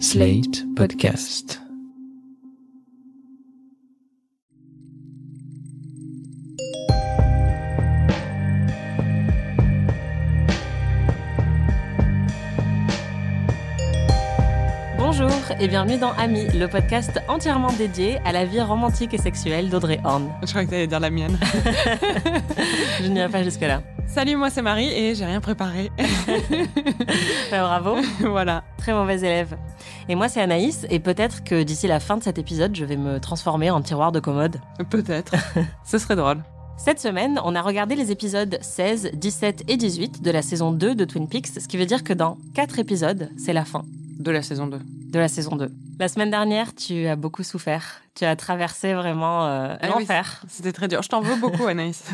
Slate Podcast. Bonjour et bienvenue dans Ami, le podcast entièrement dédié à la vie romantique et sexuelle d'Audrey Horn. Je crois que t'allais dire la mienne. Je n'irai pas jusque-là. Salut, moi c'est Marie et j'ai rien préparé. Bah, bravo, voilà. très mauvaise élève. Et moi c'est Anaïs et peut-être que d'ici la fin de cet épisode, je vais me transformer en tiroir de commode. Peut-être. Ce serait drôle. Cette semaine, on a regardé les épisodes 16, 17 et 18 de la saison 2 de Twin Peaks, ce qui veut dire que dans 4 épisodes, c'est la fin De la saison 2. de la saison 2. La semaine dernière, tu as beaucoup souffert. Tu as traversé vraiment euh, Ah oui, l'enfer. C'était très dur. Je t'en veux beaucoup, Anaïs.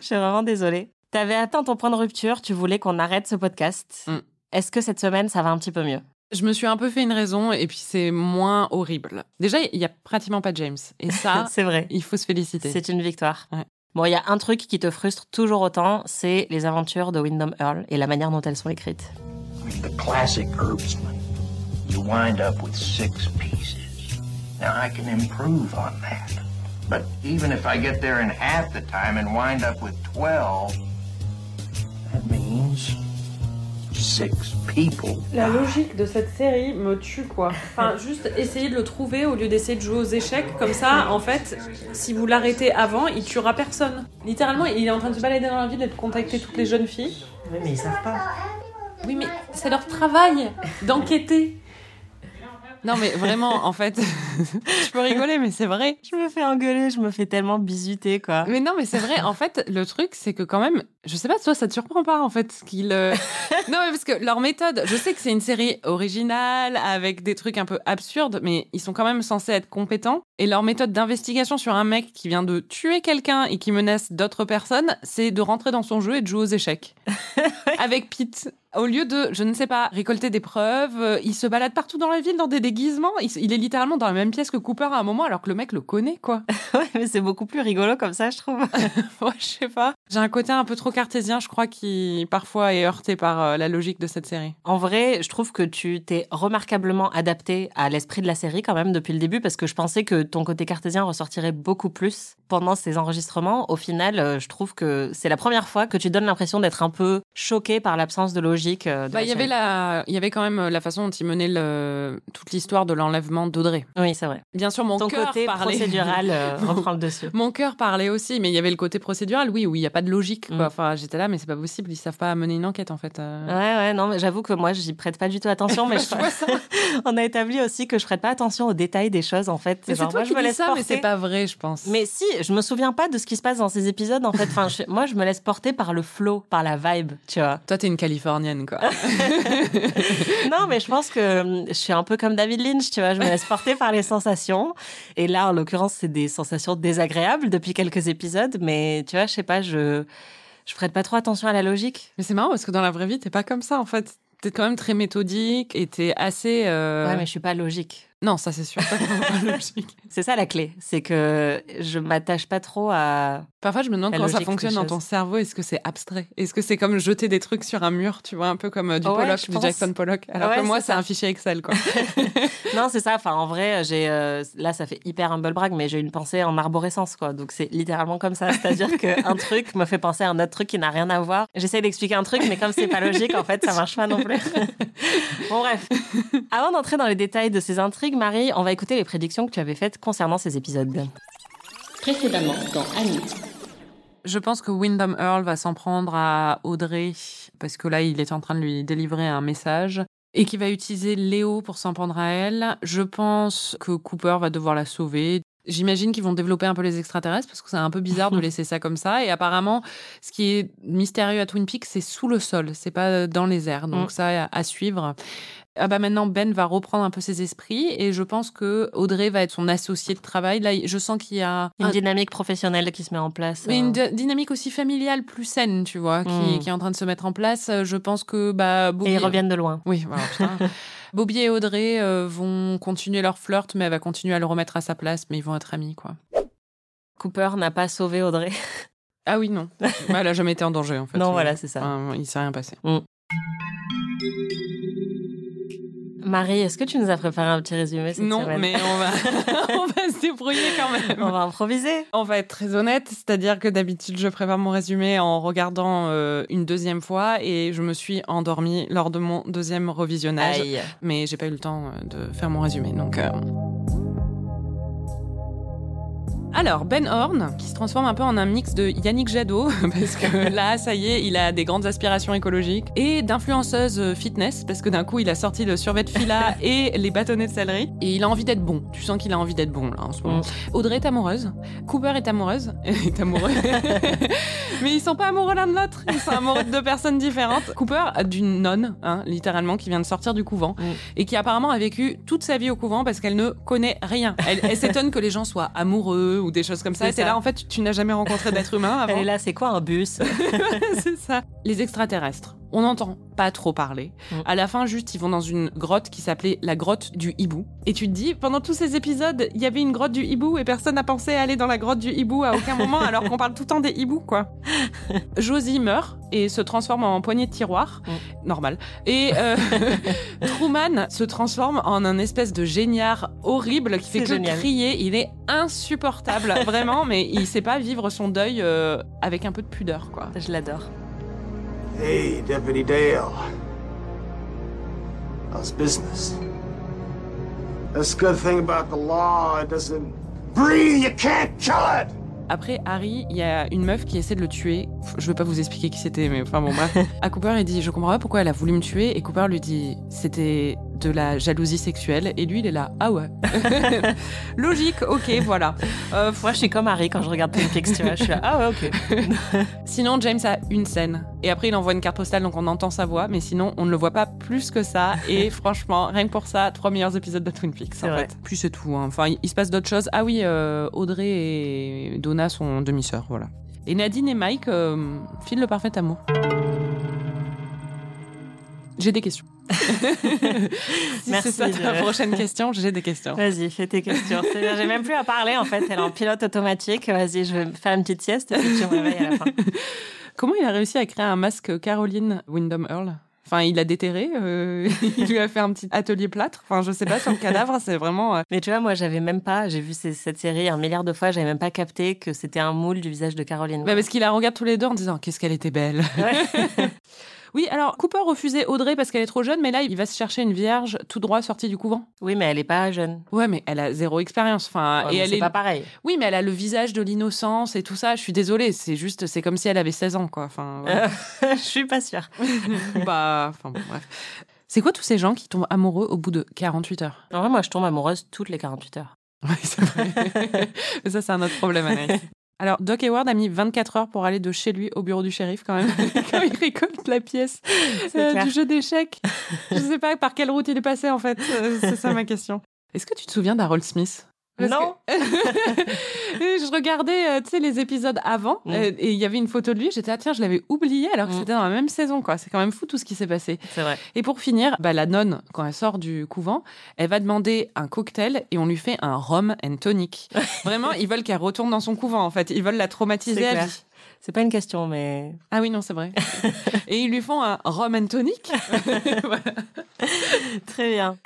Je suis vraiment désolée. T'avais atteint ton point de rupture, tu voulais qu'on arrête ce podcast. Mm. Est-ce que cette semaine, ça va un petit peu mieux? Je me suis un peu fait une raison et puis c'est moins horrible. Déjà, il y a pratiquement pas James. Et ça, C'est vrai. il faut se féliciter. C'est une victoire. Ouais. Bon, il y a un truc qui te frustre toujours autant, c'est les aventures de Wyndham Earl et la manière dont elles sont écrites. The classic herbsman. You wind up with six pieces. Now I can improve on that. But even if I get there in half the time and wind up with 12, La logique de cette série me tue quoi. Enfin, juste essayer de le trouver au lieu d'essayer de jouer aux échecs. Comme ça, en fait, si vous l'arrêtez avant, il tuera personne. Littéralement, il est en train de se balader dans la ville et de contacter toutes les jeunes filles. Oui, mais ils savent pas. Oui, mais c'est leur travail d'enquêter. Non, mais vraiment, en fait, je peux rigoler, mais c'est vrai. Je me fais engueuler, je me fais tellement bisuter, quoi. Mais non, mais c'est vrai. En fait, le truc, c'est que quand même, je sais pas, toi, ça te surprend pas, en fait, qu'ils. euh, non, mais parce que leur méthode, je sais que c'est une série originale avec des trucs un peu absurdes, mais ils sont quand même censés être compétents. Et leur méthode d'investigation sur un mec qui vient de tuer quelqu'un et qui menace d'autres personnes, c'est de rentrer dans son jeu et de jouer aux échecs. avec Pete. Au lieu de, je ne sais pas, récolter des preuves, euh, il se balade partout dans la ville dans des déguisements. Il, est littéralement dans la même pièce que Cooper à un moment, alors que le mec le connaît, quoi. Ouais, mais c'est beaucoup plus rigolo comme ça, je trouve. Ouais, je sais pas. J'ai un côté un peu trop cartésien, je crois, qui parfois est heurté par euh, la logique de cette série. En vrai, je trouve que tu t'es remarquablement adapté à l'esprit de la série quand même depuis le début parce que je pensais que ton côté cartésien ressortirait beaucoup plus pendant ces enregistrements. Au final, euh, je trouve que c'est la première fois que tu donnes l'impression d'être un peu choqué par l'absence de logique. euh, de Bah, il y avait la, il y avait quand même euh, la façon dont il menait le, toute l'histoire de l'enlèvement d'Audrey. Oui, c'est vrai. Bien sûr, mon Ton cœur côté parlait. procédural euh, reprend le dessus. Mon cœur parlait aussi, mais il y avait le côté procédural, oui, où il n'y a pas de logique. Quoi. Mm. Enfin, j'étais là, mais c'est pas possible, ils savent pas mener une enquête en fait. euh. Ouais, ouais, non, mais j'avoue que moi, j'y prête pas du tout attention, mais je Tu vois ça on a établi aussi que je prête pas attention aux détails des choses, en fait. Mais c'est toi moi, qui je me dis laisse ça, mais porter. c'est pas vrai, je pense. Mais si, je me souviens pas de ce qui se passe dans ces épisodes, en fait. Enfin, je- moi, je me laisse porter par le flow, par la vibe, tu vois. Toi, t'es une Californienne, quoi. Non, mais je pense que hum, je suis un peu comme David Lynch, tu vois. Je me laisse porter par les sensations. Et là, en l'occurrence, c'est des sensations désagréables depuis quelques épisodes. Mais tu vois, je sais pas, je, je prête pas trop attention à la logique. mais c'est marrant parce que dans la vraie vie, t'es pas comme ça en fait. T'es quand même très méthodique et t'es assez. euh, Ouais, mais je suis pas logique. Non, ça c'est sûr. C'est ça la clé. C'est que je m'attache pas trop à. Parfois, je me demande comment ça fonctionne dans ton cerveau. Est-ce que c'est abstrait? Est-ce que c'est comme jeter des trucs sur un mur, tu vois, un peu comme euh, du Ouais, Pollock, du pense. Jackson Pollock? Alors Ouais, que moi, c'est un fichier Excel, quoi. Non, c'est ça. Enfin, en vrai, j'ai euh, là, ça fait hyper humble brag, mais j'ai une pensée en arborescence, quoi. Donc c'est littéralement comme ça. C'est-à-dire qu'un truc me fait penser à un autre truc qui n'a rien à voir. J'essaie d'expliquer un truc, mais comme c'est pas logique, en fait, ça marche pas non plus. bon, bref. Avant d'entrer dans les détails de ces intrigues, Marie, on va écouter les prédictions que tu avais faites concernant ces épisodes. Précédemment dans Annie. Je pense que Wyndham Earl va s'en prendre à Audrey parce que là, il est en train de lui délivrer un message et qu'il va utiliser Léo pour s'en prendre à elle. Je pense que Cooper va devoir la sauver. J'imagine qu'ils vont développer un peu les extraterrestres parce que c'est un peu bizarre de laisser ça comme ça. Et apparemment, ce qui est mystérieux à Twin Peaks, c'est sous le sol, c'est pas dans les airs. Donc Mm. ça, à suivre. Ah bah maintenant Ben va reprendre un peu ses esprits et je pense que Audrey va être son associé de travail. Là, je sens qu'il y a Une un- dynamique professionnelle qui se met en place. mais une euh. dy- dynamique aussi familiale plus saine, tu vois, qui, Mm. qui est en train de se mettre en place. Euh, Je pense que bah Bobby, Et ils reviennent de loin. Oui, voilà. Bobby et Audrey euh, vont continuer leur flirt, mais elle va continuer à le remettre à sa place, mais ils vont être amis, quoi. Cooper n'a pas sauvé Audrey. Ah oui, non. Bah, elle a jamais été en danger, en fait. Non, voilà, c'est ça. enfin, il s'est rien passé. Marie, est-ce que tu nous as préparé un petit résumé cette Non, semaine mais on va, on va se débrouiller quand même. On va improviser. On va être très honnête, c'est-à-dire que d'habitude je prépare mon résumé en regardant euh, une deuxième fois et je me suis endormie lors de mon deuxième revisionnage, Aïe. mais j'ai pas eu le temps euh, de faire mon résumé. Donc, euh. Alors Ben Horn, qui se transforme un peu en un mix de Yannick Jadot, parce que là, ça y est, il a des grandes aspirations écologiques, et d'influenceuse euh, fitness, parce que d'un coup, il a sorti le survêt de fila et les bâtonnets de céleri, et il a envie d'être bon. Tu sens qu'il a envie d'être bon là en ce moment. Mm. Audrey est amoureuse, Cooper est amoureuse, est amoureux. Mais ils sont pas amoureux l'un de l'autre. Ils sont amoureux de deux personnes différentes. Cooper a d'une nonne, hein, littéralement, qui vient de sortir du couvent Mm. et qui apparemment a vécu toute sa vie au couvent parce qu'elle ne connaît rien. Elle, elle s'étonne que les gens soient amoureux ou des choses comme ça. Et là, en fait, tu n'as jamais rencontré d'être humain avant. Elle est là, c'est quoi un bus c'est ça. Les extraterrestres. On n'entend pas trop parler. Mm. À la fin, juste, ils vont dans une grotte qui s'appelait la grotte du hibou. Et tu te dis, pendant tous ces épisodes, il y avait une grotte du hibou et personne n'a pensé à aller dans la grotte du hibou à aucun moment, alors qu'on parle tout le temps des hiboux, quoi. Josie meurt et se transforme en poignée de tiroir. Normal. Et euh, Truman se transforme en un espèce de géniard horrible qui fait que génial. crier. Il est insupportable, vraiment, mais il sait pas vivre son deuil euh, avec un peu de pudeur, quoi. Je l'adore. Hey, Deputy Dale. How's business? That's the good thing about the law. It doesn't breathe. You can't kill it. Après Harry, il y a une meuf qui essaie de le tuer. Je vais pas vous expliquer qui c'était, mais enfin bon bref. À Cooper, il dit je comprends pas pourquoi elle a voulu me tuer, et Cooper lui dit c'était de la jalousie sexuelle, et lui il est là ah ouais. Logique, ok, voilà. Euh, Moi, je suis comme Harry quand je regarde Twin Peaks, tu vois. Je suis là, ah ouais, ok. Sinon, James a une scène. Et après, il envoie une carte postale, donc on entend sa voix. Mais sinon, on ne le voit pas plus que ça. Et franchement, rien que pour ça, trois meilleurs épisodes de Twin Peaks, en vrai. fait. Puis c'est tout. hein. Enfin, il, il se passe d'autres choses. Ah oui, euh, Audrey et Donna sont demi-sœurs, voilà. Et Nadine et Mike euh, filent le parfait amour. J'ai des questions. si Merci c'est ça ta de- prochaine question, j'ai des questions. Vas-y, fais tes questions. C'est bien, J'ai même plus à parler, en fait. Elle est en pilote automatique. Vas-y, je vais faire une petite sieste et puis tu me réveilles à la fin. Comment il a réussi à créer un masque Caroline Wyndham Earl? Enfin, il a déterré, euh, il lui a fait un petit atelier plâtre. Enfin, je sais pas, sur le cadavre, c'est vraiment. euh, Mais tu vois, moi, j'avais même pas, j'ai vu ces- cette série un milliard de fois, j'avais même pas capté que c'était un moule du visage de Caroline. bah, parce qu'il la regarde tous les deux en disant Qu'est-ce qu'elle était belle Ouais. Oui, alors Cooper refusait Audrey parce qu'elle est trop jeune, mais là, il va se chercher une vierge tout droit sortie du couvent. Oui, mais elle est pas jeune. Ouais, mais elle a zéro expérience. Enfin, Ouais, et mais elle c'est est. pas pareil. Oui, mais elle a le visage de l'innocence et tout ça. Je suis désolée, c'est juste, c'est comme si elle avait 16 ans, quoi. Enfin. Je suis pas sûre. bah, enfin, bon, bref. C'est quoi tous ces gens qui tombent amoureux au bout de 48 heures? En vrai, moi, je tombe amoureuse toutes les 48 heures. Oui, c'est vrai. Mais ça, c'est un autre problème, Anaïs. Alors, Doc Hayward a mis 24 heures pour aller de chez lui au bureau du shérif, quand même, quand il récolte la pièce euh, du jeu d'échecs. Je sais pas par quelle route il est passé, en fait. Euh, C'est ça ma question. Est-ce que tu te souviens d'Harold Smith? Parce Non. que- je regardais, euh, tu sais, les épisodes avant, Mm. euh, et il y avait une photo de lui. J'étais, ah tiens, je l'avais oublié, alors que Mm. c'était dans la même saison, quoi. C'est quand même fou tout ce qui s'est passé. C'est vrai. Et pour finir, bah, la nonne, quand elle sort du couvent, elle va demander un cocktail et on lui fait un rum and tonic. Vraiment, ils veulent qu'elle retourne dans son couvent, en fait. Ils veulent la traumatiser C'est à clair. vie. C'est pas une question, mais Ah oui, non, c'est vrai. et ils lui font un rum and tonic. Voilà. très bien.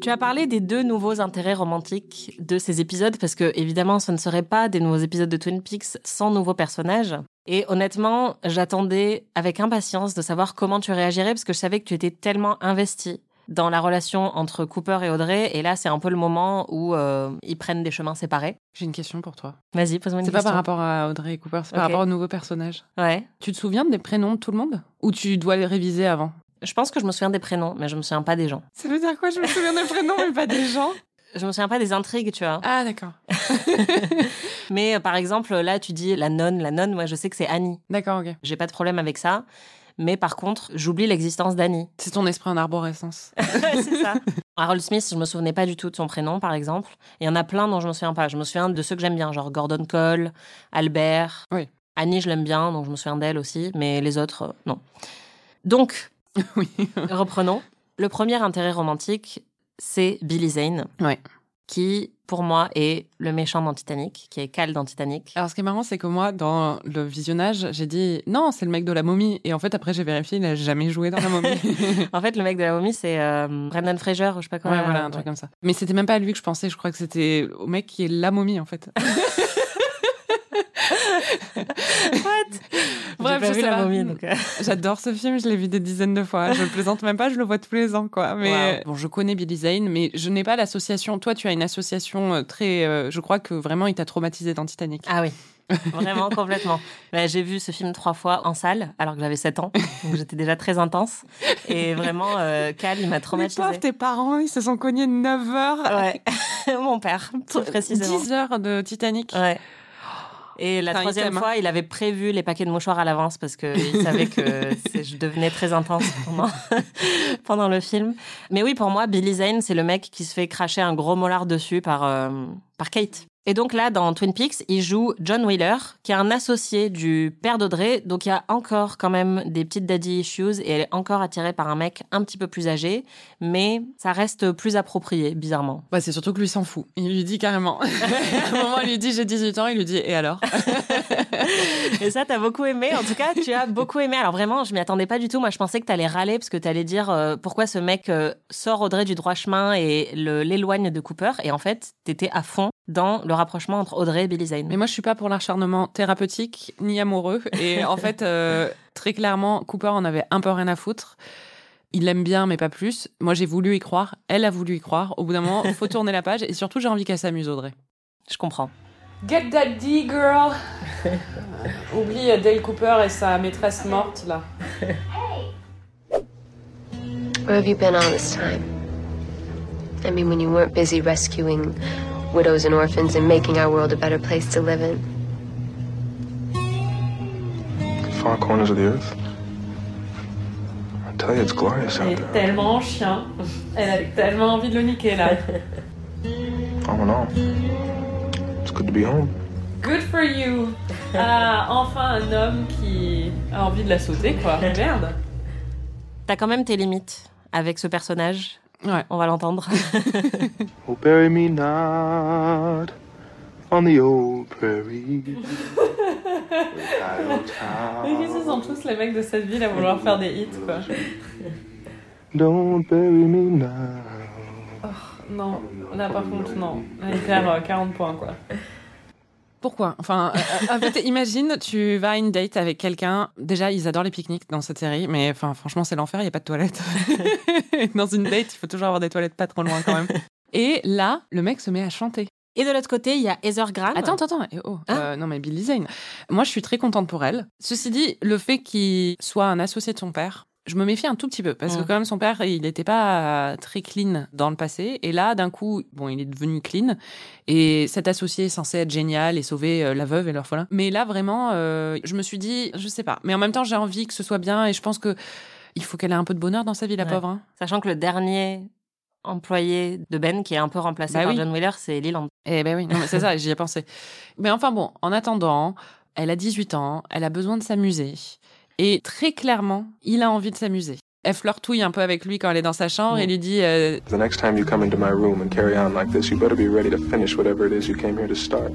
Tu as parlé des deux nouveaux intérêts romantiques de ces épisodes parce que évidemment ce ne serait pas des nouveaux épisodes de Twin Peaks sans nouveaux personnages. Et honnêtement, j'attendais avec impatience de savoir comment tu réagirais parce que je savais que tu étais tellement investi dans la relation entre Cooper et Audrey. Et là, c'est un peu le moment où euh, ils prennent des chemins séparés. J'ai une question pour toi. Vas-y, pose-moi une C'est pas question. par rapport à Audrey et Cooper, c'est par rapport aux nouveaux personnages. Ouais. Tu te souviens des prénoms de tout le monde? Ou tu dois les réviser avant? Je pense que je me souviens des prénoms, mais je me souviens pas des gens. Ça veut dire quoi Je me souviens des prénoms, mais pas des gens? Je me souviens pas des intrigues, tu vois. Ah, d'accord. Mais euh, par exemple, là, tu dis la nonne, la nonne, moi je sais que c'est Annie. D'accord, ok. J'ai pas de problème avec ça. Mais par contre, j'oublie l'existence d'Annie. C'est ton esprit en arborescence. c'est ça. Harold Smith, je me souvenais pas du tout de son prénom, par exemple. Il y en a plein dont je me souviens pas. Je me souviens de ceux que j'aime bien, genre Gordon Cole, Albert. Oui. Annie, je l'aime bien, donc je me souviens d'elle aussi. Mais les autres, euh, non. Donc, oui. reprenons. Le premier intérêt romantique, c'est Billy Zane. Ouais. Qui pour moi, est le méchant dans Titanic, qui est Cal dans Titanic. Alors, ce qui est marrant, c'est que moi, dans le visionnage, j'ai dit non, c'est le mec de la momie. Et en fait, après, j'ai vérifié, il n'a jamais joué dans la momie. en fait, le mec de la momie, c'est euh, Brendan Fraser, ou je sais pas quoi. ouais, voilà, un truc comme ça. Mais c'était même pas à lui que je pensais. Je crois que c'était au mec qui est la momie, en fait. What Bref, J'ai pas je vu sais la pas. momie, donc. euh, J'adore ce film, je l'ai vu des dizaines de fois. Je le plaisante même pas, je le vois tous les ans, quoi. Mais bon, je connais Billy Zane, mais je n'ai pas l'association. Toi, tu as une association euh, très. euh, je crois que vraiment, il t'a traumatisé dans Titanic. Ah oui. Vraiment, complètement. Là, J'ai vu ce film trois fois en salle, alors que j'avais 7 ans. Donc j'étais déjà très intense. Et vraiment, euh, Cal, il m'a traumatisée. pauvres, tes parents, ils se sont cognés 9 heures. Ouais. Mon père, plus précisément. 10 heures de Titanic. Ouais. Et la troisième hein. fois, il avait prévu les paquets de mouchoirs à l'avance parce qu'il savait que je devenais très intense pendant, pendant le film. Mais oui, pour moi, Billy Zane, c'est le mec qui se fait cracher un gros molar dessus par, euh, par Kate. Et donc là, dans Twin Peaks, il joue John Wheeler, qui est un associé du père d'Audrey. Donc il y a encore quand même des petites daddy issues et elle est encore attirée par un mec un petit peu plus âgé. Mais ça reste plus approprié, bizarrement. Bah, c'est surtout que lui s'en fout. Il lui dit carrément. à un moment, il lui dit j'ai 18 ans, il lui dit et alors? Et ça, t'as beaucoup aimé. En tout cas, tu as beaucoup aimé. Alors vraiment, je m'y attendais pas du tout. Moi, je pensais que t'allais râler parce que t'allais dire euh, pourquoi ce mec euh, sort Audrey du droit chemin et l'éloigne de Cooper. Et en fait, t'étais à fond dans le rapprochement entre Audrey et Billy Zane. Mais moi, je suis pas pour l'acharnement thérapeutique ni amoureux. Et en fait, euh, très clairement, Cooper en avait un peu rien à foutre. Il l'aime bien, mais pas plus. Moi, j'ai voulu y croire. Elle a voulu y croire. Au bout d'un moment, faut tourner la page. Et surtout, j'ai envie qu'elle s'amuse, Audrey. Je comprends. Get that D, girl Oublie euh, Dale Cooper et sa maîtresse morte, là. Where have you been all this time? I mean, when you weren't busy rescuing widows and orphans and making our world a better place to live in. far corners of the earth. I tell you, it's glorious Elle out est there. tellement chien. Elle a tellement envie de le niquer, là. All in all, it's good to be home. Good for you Ah, enfin un homme qui a envie de la sauter, quoi. Merde T'as quand même tes limites avec ce personnage. Ouais. On va l'entendre. Oh, bury me not on the old prairie. ce sont tous les mecs de cette ville à vouloir faire des hits, quoi. Don't bury me now. Non, là par contre, non. Là, il perd euh, 40 points, quoi. Pourquoi? Enfin, euh, en fait, imagine, tu vas à une date avec quelqu'un. Déjà, ils adorent les pique-niques dans cette série, mais enfin, franchement, c'est l'enfer, il n'y a pas de toilettes. dans une date, il faut toujours avoir des toilettes pas trop loin quand même. Et là, le mec se met à chanter. Et de l'autre côté, il y a Heather Graham. Attends, attends, attends. eh oh, Hein euh, non, mais Billy Zane. Moi, je suis très contente pour elle. Ceci dit, le fait qu'il soit un associé de son père, je me méfie un tout petit peu parce que Mm. quand même son père, il n'était pas très clean dans le passé. Et là, d'un coup, bon, il est devenu clean. Et cet associé est censé être génial et sauver euh, la veuve et l'orphelin. Mais là, vraiment, euh, je me suis dit, je sais pas. Mais en même temps, j'ai envie que ce soit bien et je pense que il faut qu'elle ait un peu de bonheur dans sa vie, la Ouais. pauvre. hein. Sachant que le dernier employé de Ben, qui est un peu remplacé Bah par oui. John Wheeler, c'est Leland. Eh ben oui, c'est ça, j'y ai pensé. Mais enfin bon, en attendant, elle a 18 ans, elle a besoin de s'amuser. Et très clairement, il a envie de s'amuser. Elle flirtouille un peu avec lui quand elle est dans sa chambre Mm. et lui dit euh, The next time you come into my room and carry on like this, you better be ready to finish whatever it is you came here to start.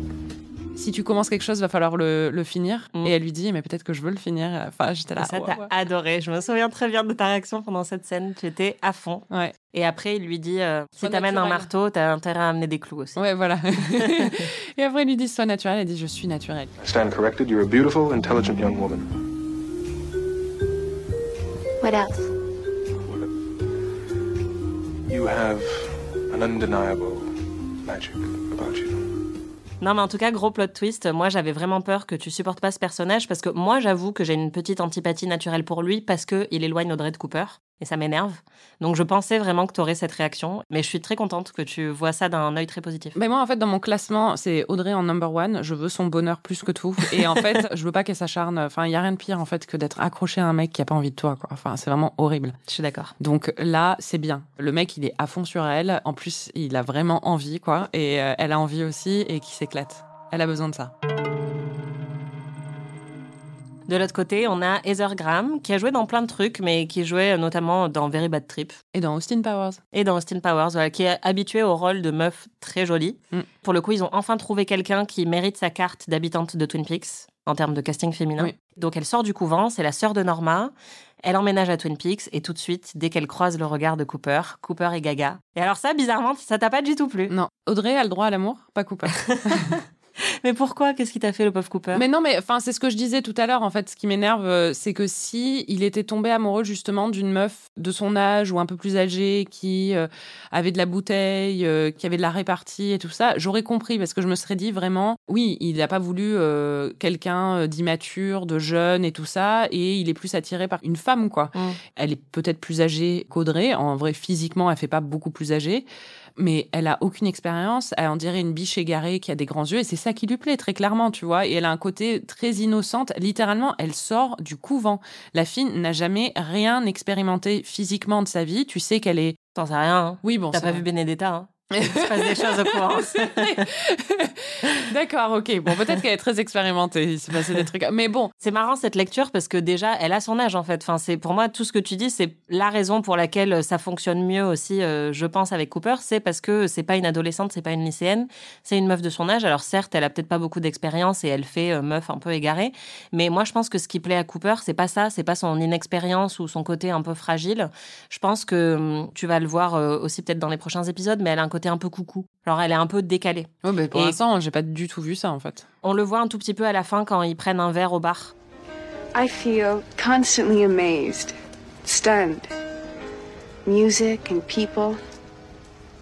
Si tu commences quelque chose, va falloir le, le finir. Mm. Et elle lui dit Mais peut-être que je veux le finir. Enfin, j'étais là. Et ça, ouais, t'as ouais. adoré. Je me souviens très bien de ta réaction pendant cette scène. Tu étais à fond. Ouais. Et après, il lui dit euh, si t'amènes un marteau, t'as intérêt à amener des clous aussi. Ouais, voilà. et après, il lui dit Sois naturel. Elle dit Je suis naturelle. I stand corrected. You're a beautiful, intelligent young woman. What else? You have an undeniable magic about you. Non, mais en tout cas, gros plot twist. Moi, j'avais vraiment peur que tu supportes pas ce personnage parce que moi, j'avoue que j'ai une petite antipathie naturelle pour lui parce que il éloigne Audrey de Cooper et ça m'énerve. Donc, je pensais vraiment que tu aurais cette réaction, mais je suis très contente que tu vois ça d'un œil très positif. Mais moi, en fait, dans mon classement, c'est Audrey en number one. Je veux son bonheur plus que tout. Et en fait, je veux pas qu'elle s'acharne. Enfin, il y a rien de pire, en fait, que d'être accroché à un mec qui a pas envie de toi, quoi. Enfin, c'est vraiment horrible. Je suis d'accord. Donc là, c'est bien. Le mec, il est à fond sur elle. En plus, il a vraiment envie, quoi. Et euh, elle a envie aussi et qui s'éclate. Elle a besoin de ça. De l'autre côté, on a Heather Graham, qui a joué dans plein de trucs, mais qui jouait notamment dans Very Bad Trip. Et dans Austin Powers. Et dans Austin Powers, voilà, qui est habituée au rôle de meuf très jolie. Mm. Pour le coup, ils ont enfin trouvé quelqu'un qui mérite sa carte d'habitante de Twin Peaks en termes de casting féminin. Oui. Donc elle sort du couvent, c'est la sœur de Norma. Elle emménage à Twin Peaks et tout de suite, dès qu'elle croise le regard de Cooper, Cooper est gaga. Et alors ça, bizarrement, ça t'a pas du tout plu? Non, Audrey a le droit à l'amour, pas Cooper. Mais pourquoi? Qu'est-ce qui t'a fait le pauvre Cooper? Mais non, mais enfin, c'est ce que je disais tout à l'heure. En fait, ce qui m'énerve, euh, c'est que si il était tombé amoureux justement d'une meuf de son âge ou un peu plus âgée qui euh, avait de la bouteille, euh, qui avait de la répartie et tout ça, j'aurais compris parce que je me serais dit vraiment, oui, il n'a pas voulu euh, quelqu'un d'immature, de jeune et tout ça, et il est plus attiré par une femme, quoi. Mm. Elle est peut-être plus âgée qu'Audrey. En vrai, physiquement, elle fait pas beaucoup plus âgée. Mais elle a aucune expérience. Elle en dirait une biche égarée qui a des grands yeux. Et c'est ça qui lui plaît, très clairement, tu vois. Et elle a un côté très innocente. Littéralement, elle sort du couvent. La fille n'a jamais rien expérimenté physiquement de sa vie. Tu sais qu'elle est. T'en sais rien. hein. Oui, bon, T'as pas vrai. vu Benedetta, hein Il se passe des choses au courant. D'accord, ok. Bon, peut-être qu'elle est très expérimentée. Il s'est passé des trucs. Mais bon, C'est marrant cette lecture parce que déjà, elle a son âge en fait. Enfin, c'est pour moi tout ce que tu dis, c'est la raison pour laquelle ça fonctionne mieux aussi, euh, je pense, avec Cooper, c'est parce que c'est pas une adolescente, c'est pas une lycéenne, c'est une meuf de son âge. Alors certes, elle a peut-être pas beaucoup d'expérience et elle fait euh, meuf un peu égarée, mais moi je pense que ce qui plaît à Cooper, c'est pas ça, c'est pas son inexpérience ou son côté un peu fragile. Je pense que hum, tu vas le voir euh, aussi peut-être dans les prochains épisodes, mais elle a un côté un peu coucou. Alors elle est un peu décalée. Ouais, mais pour l'instant, j'ai pas du tout vu ça en fait. On le voit un tout petit peu à la fin quand ils prennent un verre au bar. I feel constantly amazed, stunned. Music and people,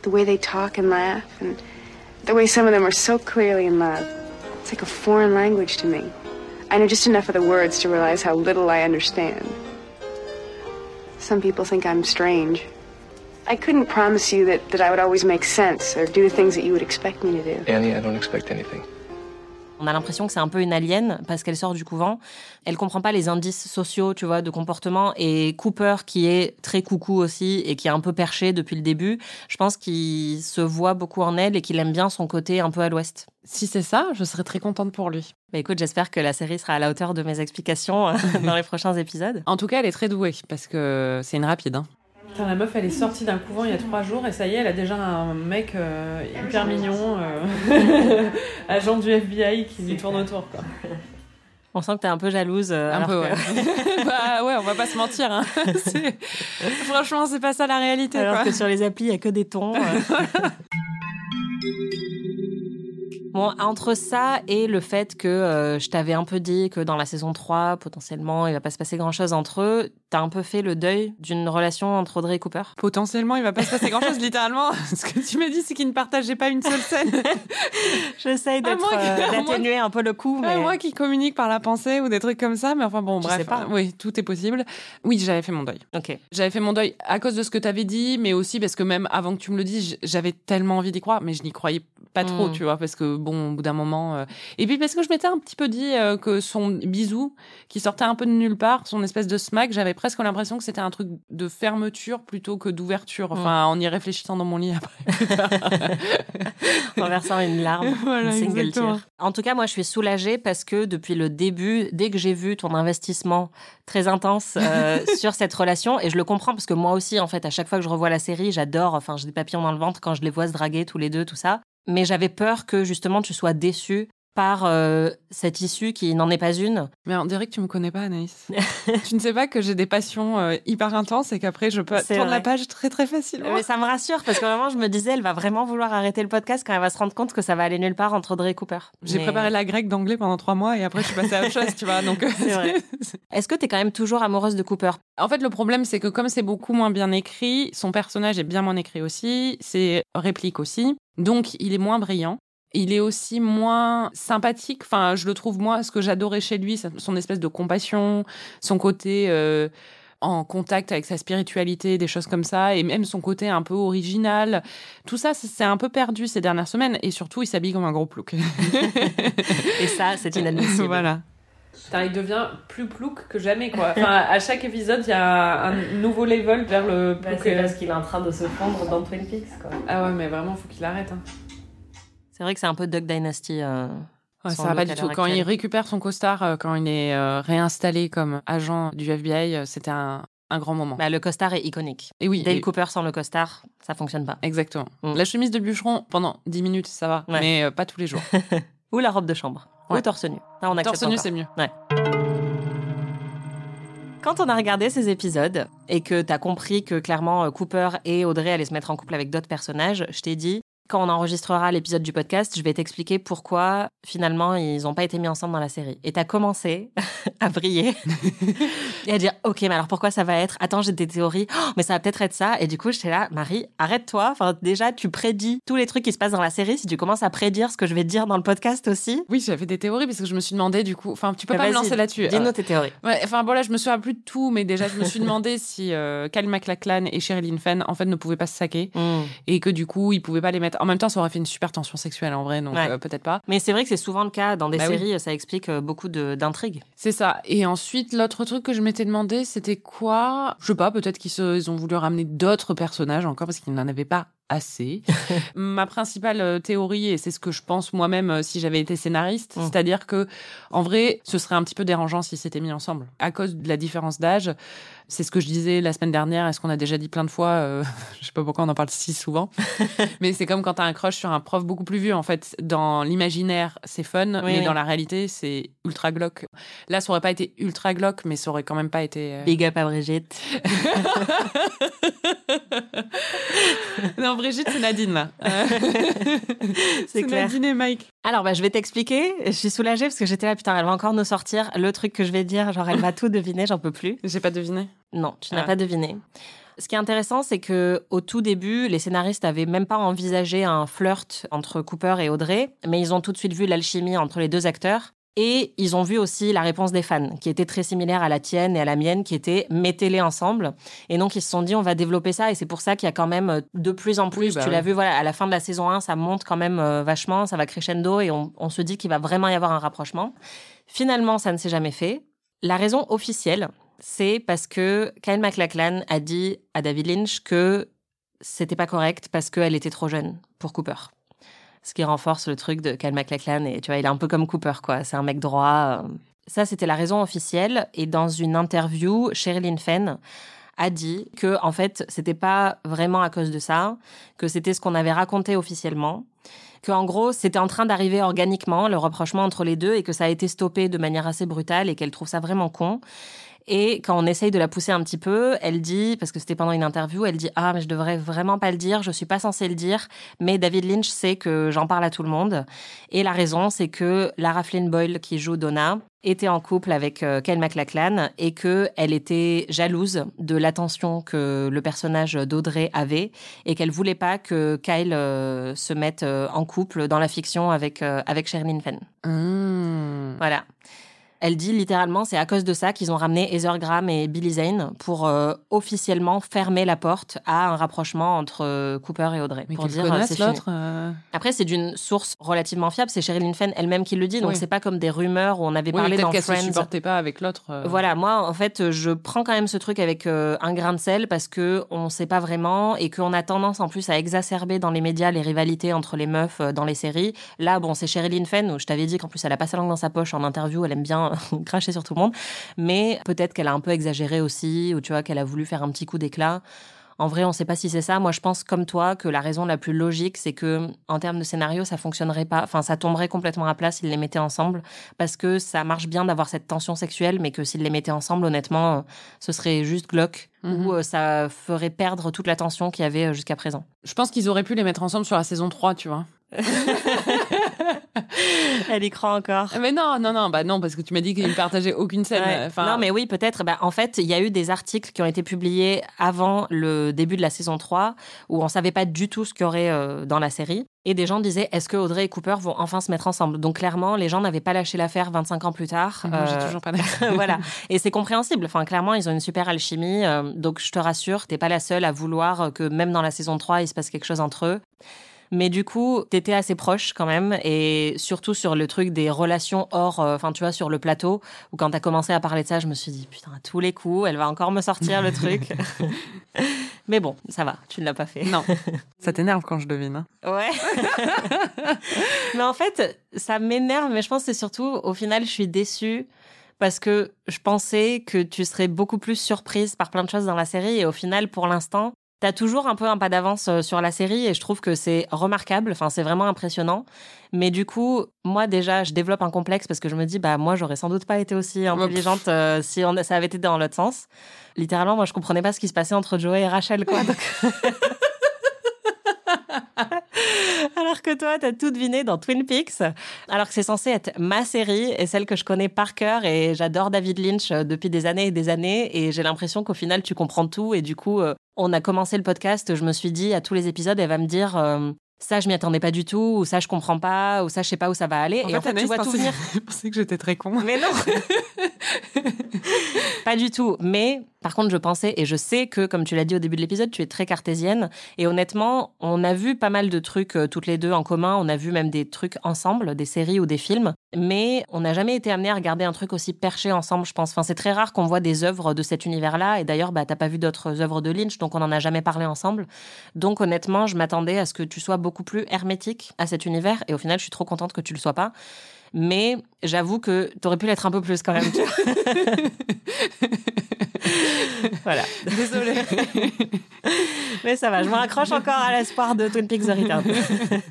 the way they talk and laugh, and the way some of them are so clearly in love. It's like a foreign language to me. I know just enough of the words to realize how little I understand. Some people think I'm strange. I couldn't promise you that, that I would always make sense or do the things that you would expect me to do. Annie, I don't expect anything. On a l'impression que c'est un peu une alien parce qu'elle sort du couvent. Elle comprend pas les indices sociaux, tu vois, de comportement. Et Cooper, qui est très coucou aussi et qui est un peu perché depuis le début, je pense qu'il se voit beaucoup en elle et qu'il aime bien son côté un peu à l'ouest. Si c'est ça, je serais très contente pour lui. Bah écoute, j'espère que la série sera à la hauteur de mes explications euh, dans les prochains épisoes. En tout cas, elle est très douée parce que c'est une rapide. Hein. Putain, la meuf, elle est sortie d'un couvent il y a trois jours et ça y est, elle a déjà un mec euh, hyper mignon, euh, agent du FBI qui lui tourne autour. Quoi. On sent que t'es un peu jalouse. euh, Un peu, que- ouais. bah ouais, on va pas se mentir. Hein. Franchement, c'est pas ça la réalité. Alors quoi. que sur les applis, il y a que des tons. Euh. Bon, entre ça et le fait que euh, je t'avais un peu dit que dans la saison 3, potentiellement, il va pas se passer grand-chose entre eux, t'as un peu fait le deuil d'une relation entre Audrey et Cooper? Potentiellement, il va pas se passer grand chose, littéralement. Ce que tu m'as dit, c'est qu'ils ne partageaient pas une seule scène. J'essaye euh, d'atténuer un peu le coup, mais... moi qui communique par la pensée ou des trucs comme ça, mais enfin bon, Je bref. sais pas. Oui, tout est possible. Oui, j'avais fait mon deuil. Ok. J'avais fait mon deuil à cause de ce que tu avais dit, mais aussi parce que même avant que tu me le dises, j'avais tellement envie d'y croire, mais je n'y croyais pas trop, Mm. tu vois, parce que bon, au bout d'un moment. euh, Et puis parce que je m'étais un petit peu dit euh, que son bisou, qui sortait un peu de nulle part, son espèce de smack, j'avais presque l'impression que c'était un truc de fermeture plutôt que d'ouverture. Enfin, en y réfléchissant dans mon lit après. en versant une larme, Voilà, une single exactement. tear. En tout cas, moi, je suis soulagée parce que depuis le début, dès que j'ai vu ton investissement très intense euh, sur cette relation, et je le comprends parce que moi aussi, en fait, à chaque fois que je revois la série, j'adore, enfin, j'ai des papillons dans le ventre quand je les vois se draguer tous les deux, tout ça. Mais j'avais peur que justement tu sois déçue par euh, cette issue qui n'en est pas une. Mais on dirait que tu me connais pas, Anaïs. tu ne sais pas que j'ai des passions euh, hyper intenses et qu'après je peux tourner la page très très facilement. Mais ça me rassure parce que vraiment, je me disais, elle va vraiment vouloir arrêter le podcast quand elle va se rendre compte que ça va aller nulle part entre Audrey et Cooper. J'ai Mais- préparé la grecque d'anglais pendant trois mois et après je suis passée à autre chose, tu vois. Donc, euh. Est-ce que tu es quand même toujours amoureuse de Cooper? En fait, le problème, c'est que comme c'est beaucoup moins bien écrit, son personnage est bien moins écrit aussi, ses répliques aussi. Donc, il est moins brillant. Il est aussi moins sympathique. Enfin, je le trouve moins. Ce que j'adorais chez lui, son espèce de compassion, son côté euh, en contact avec sa spiritualité, des choses comme ça, et même son côté un peu original. Tout ça, c'est un peu perdu ces dernières semaines. Et surtout, il s'habille comme un gros plouc. Et ça, c'est inadmissible. voilà. Putain, il devient plus plouc que jamais, quoi. Enfin, à chaque épisode, il y a un nouveau level vers le Bah, plouc. c'est parce qu'il est en train de se fondre dans Twin Peaks, quoi. Ah ouais, mais vraiment, faut qu'il arrête. hein. C'est vrai que c'est un peu Duck Dynasty. euh. Ouais, ça va pas du tout. Quand il récupère son costard, euh, quand il est euh, réinstallé comme agent du FBI, c'était un, un grand moment. Bah, le costard est iconique. et oui, Dale et- Cooper sans le costard, ça fonctionne pas. exactement. Mm. La chemise de bûcheron, pendant 10 minutes, ça va, Ouais. mais pas tous les jours. Ou la robe de chambre. Ou Ouais. torse nu. Là, on Torse nu, c'est mieux. Quand on a regardé ces épisodes et que t'as compris que clairement Cooper et Audrey allaient se mettre en couple avec d'autres personnages, je t'ai dit, quand on enregistrera l'épisode du podcast, je vais t'expliquer pourquoi finalement ils n'ont pas été mis ensemble dans la série. Et t'as commencé à briller et à dire, ok, mais alors pourquoi ça va être? Attends, j'ai des théories, Oh, mais ça va peut-être être ça. Et du coup, j'étais là, Marie, arrête-toi. Enfin, déjà, tu prédis tous les trucs qui se passent dans la série. Si tu commences à prédire ce que je vais dire dans le podcast aussi, Oui, j'avais des théories parce que je me suis demandé du coup. Enfin, tu peux Bah, pas me lancer là-dessus. dis-nous Euh, tes théories. Ouais, enfin bon là, je me souviens plus de tout, mais déjà, je me suis demandé si euh, Kyle MacLachlan et Sherilyn Fenn en fait ne pouvaient pas se saquer Hmm. et que du coup, ils pouvaient pas les mettre. En même temps, ça aurait fait une super tension sexuelle en vrai, donc Ouais. euh, peut-être pas. Mais c'est vrai que c'est souvent le cas dans des Bah oui. séries, ça explique euh, beaucoup d'intrigues. C'est ça. Et ensuite, l'autre truc que je m'étais demandé, c'était quoi? Je sais pas, peut-être qu'ils ont voulu ramener d'autres personnages encore parce qu'ils n'en avaient pas assez. Ma principale euh, théorie, et c'est ce que je pense moi-même euh, si j'avais été scénariste, Mm. c'est-à-dire que en vrai, ce serait un petit peu dérangeant s'ils s'étaient mis ensemble. À cause de la différence d'âge, c'est ce que je disais la semaine dernière, et ce qu'on a déjà dit plein de fois, euh, je sais pas pourquoi on en parle si souvent, mais c'est comme quand t'as un crush sur un prof beaucoup plus vieux. En fait, dans l'imaginaire, c'est fun, Oui, mais oui. dans la réalité, c'est ultra glauque. Là, ça aurait pas été ultra glauque, mais ça aurait quand même pas été. euh, Big up à Brigitte. non, Brigitte, c'est Nadine là. C'est clair. Nadine et Mike. Alors, bah, je vais t'expliquer. Je suis soulagée parce que j'étais là, putain, elle va encore nous sortir le truc que je vais dire. Genre, elle va tout deviner, j'en peux plus. J'ai pas deviné. Non, tu n'as Ah. pas deviné. Ce qui est intéressant, c'est que au tout début, les scénaristes avaient même pas envisagé un flirt entre Cooper et Audrey, mais ils ont tout de suite vu l'alchimie entre les deux acteurs. Et ils ont vu aussi la réponse des fans, qui était très similaire à la tienne et à la mienne, qui était mettez-les ensemble. Et donc ils se sont dit on va développer ça, et c'est pour ça qu'il y a quand même euh, de plus en plus. Oui, bah tu oui. l'as vu, voilà, à la fin de la saison 1, ça monte quand même euh, vachement, ça va crescendo, et on, on se dit qu'il va vraiment y avoir un rapprochement. Finalement, ça ne s'est jamais fait. La raison officielle, c'est parce que Kyle MacLachlan a dit à David Lynch que c'était pas correct parce qu'elle était trop jeune pour Cooper. Ce qui renforce le truc de Kyle MacLachlan et tu vois, il est un peu comme Cooper quoi, c'est un mec droit. euh. Ça c'était la raison officielle et dans une interview, Sherilyn Fenn a dit que en fait, c'était pas vraiment à cause de ça, que c'était ce qu'on avait raconté officiellement que en gros c'était en train d'arriver organiquement le rapprochement entre les deux et que ça a été stoppé de manière assez brutale et qu'elle trouve ça vraiment con. Et quand on essaye de la pousser un petit peu, elle dit, parce que c'était pendant une interview, elle dit Ah, mais je devrais vraiment pas le dire, je suis pas censée le dire, mais David Lynch sait que j'en parle à tout le monde. Et la raison, c'est que Lara Flynn Boyle, qui joue Donna, était en couple avec euh, Kyle MacLachlan et que elle était jalouse de l'attention que le personnage d'Audrey avait et qu'elle voulait pas que Kyle euh, se mette euh, en couple dans la fiction avec euh, avec Sherilyn Fenn. Mmh. Voilà. Elle dit littéralement, c'est à cause de ça qu'ils ont ramené Heather Graham et Billy Zane pour euh, officiellement fermer la porte à un rapprochement entre euh, Cooper et Audrey. Mais pour dire, euh, c'est l'autre. Après, c'est d'une source relativement fiable. C'est Sherilyn Fenn elle-même qui le dit. Donc, Oui. c'est pas comme des rumeurs où on avait Oui, parlé dans qu'elle se Friends. supportait pas avec l'autre. Voilà, moi, en fait, je prends quand même ce truc avec un grain de sel parce que on sait pas vraiment et qu'on a tendance en plus à exacerber dans les médias les rivalités entre les meufs dans les séries. Là, bon, c'est Sherilyn Fenn où je t'avais dit qu'en plus elle a pas sa langue dans sa poche en interview, elle aime bien cracher sur tout le monde, mais peut-être qu'elle a un peu exagéré aussi ou tu vois qu'elle a voulu faire un petit coup d'éclat. En vrai, on ne sait pas si c'est ça. Moi, je pense comme toi que la raison la plus logique, c'est que en termes de scénario, ça fonctionnerait pas. Enfin, ça tomberait complètement à plat s'ils les mettaient ensemble, parce que ça marche bien d'avoir cette tension sexuelle, mais que s'ils les mettaient ensemble, honnêtement, ce serait juste glauque Mhm. ou euh, ça ferait perdre toute la tension qu'il y avait euh, jusqu'à présent. Je pense qu'ils auraient pu les mettre ensemble sur la saison 3, tu vois. Elle y croit encore. Mais non, non, non, bah non, parce que tu m'as dit qu'ils ne partageaient aucune scène. Ouais. Enfin, Non, mais oui, peut-être. Bah, en fait, il y a eu des articles qui ont été publiés avant le début de la saison 3 où on savait pas du tout ce qu'il y aurait euh, dans la série. Et des gens disaient est-ce que Audrey et Cooper vont enfin se mettre ensemble? Donc, clairement, les gens n'avaient pas lâché l'affaire 25 ans plus tard. Moi, j'ai Euh, toujours pas d'accord. voilà. Et c'est compréhensible. Enfin, clairement, ils ont une super alchimie. euh, donc, je te rassure, t'es pas la seule à vouloir que même dans la saison 3, il se passe quelque chose entre eux. Mais du coup, t'étais assez proche quand même, et surtout sur le truc des relations hors, euh, enfin tu vois, sur le plateau, où quand t'as commencé à parler de ça, je me suis dit, putain, à tous les coups, elle va encore me sortir le truc. Mais bon, ça va, tu ne l'as pas fait. Non. Ça t'énerve quand je devine. hein. Ouais. mais en fait, ça m'énerve, mais je pense que c'est surtout, au final, je suis déçue parce que je pensais que tu serais beaucoup plus surprise par plein de choses dans la série et au final, pour l'instant, T'as toujours un peu un pas d'avance euh, sur la série et je trouve que c'est remarquable. Enfin, c'est vraiment impressionnant. Mais du coup, moi déjà, je développe un complexe parce que je me dis, bah moi, j'aurais sans doute pas été aussi intelligente euh, si on, ça avait été dans l'autre sens. Littéralement, moi, je comprenais pas ce qui se passait entre Joey et Rachel, quoi. Donc- Alors que toi, t'as tout deviné dans Twin Peaks, alors que c'est censé être ma série et celle que je connais par cœur et j'adore David Lynch euh, depuis des années et des années et j'ai l'impression qu'au final tu comprends tout et du coup, euh, on a commencé le podcast, je me suis dit à tous les épisodes, elle va me dire euh, ça je m'y attendais pas du tout ou ça je comprends pas ou ça je sais pas où ça va aller et en fait tu vois tout venir. pensais que j'étais très con. Mais non Pas du tout. Mais par contre, je pensais et je sais que, comme tu l'as dit au début de l'épisode, tu es très cartésienne. Et honnêtement, on a vu pas mal de trucs euh, toutes les deux en commun. On a vu même des trucs ensemble, des séries ou des films. Mais on n'a jamais été amené à regarder un truc aussi perché ensemble, je pense. Enfin, c'est très rare qu'on voit des œuvres de cet univers-là. Et d'ailleurs, bah, t'as pas vu d'autres œuvres de Lynch, donc on en a jamais parlé ensemble. Donc honnêtement, je m'attendais à ce que tu sois beaucoup plus hermétique à cet univers. Et au final, je suis trop contente que tu le sois pas. Mais j'avoue que t'aurais pu l'être un peu plus quand même. voilà. Désolée. Mais ça va, je me raccroche encore à l'espoir de Twin Peaks The Return.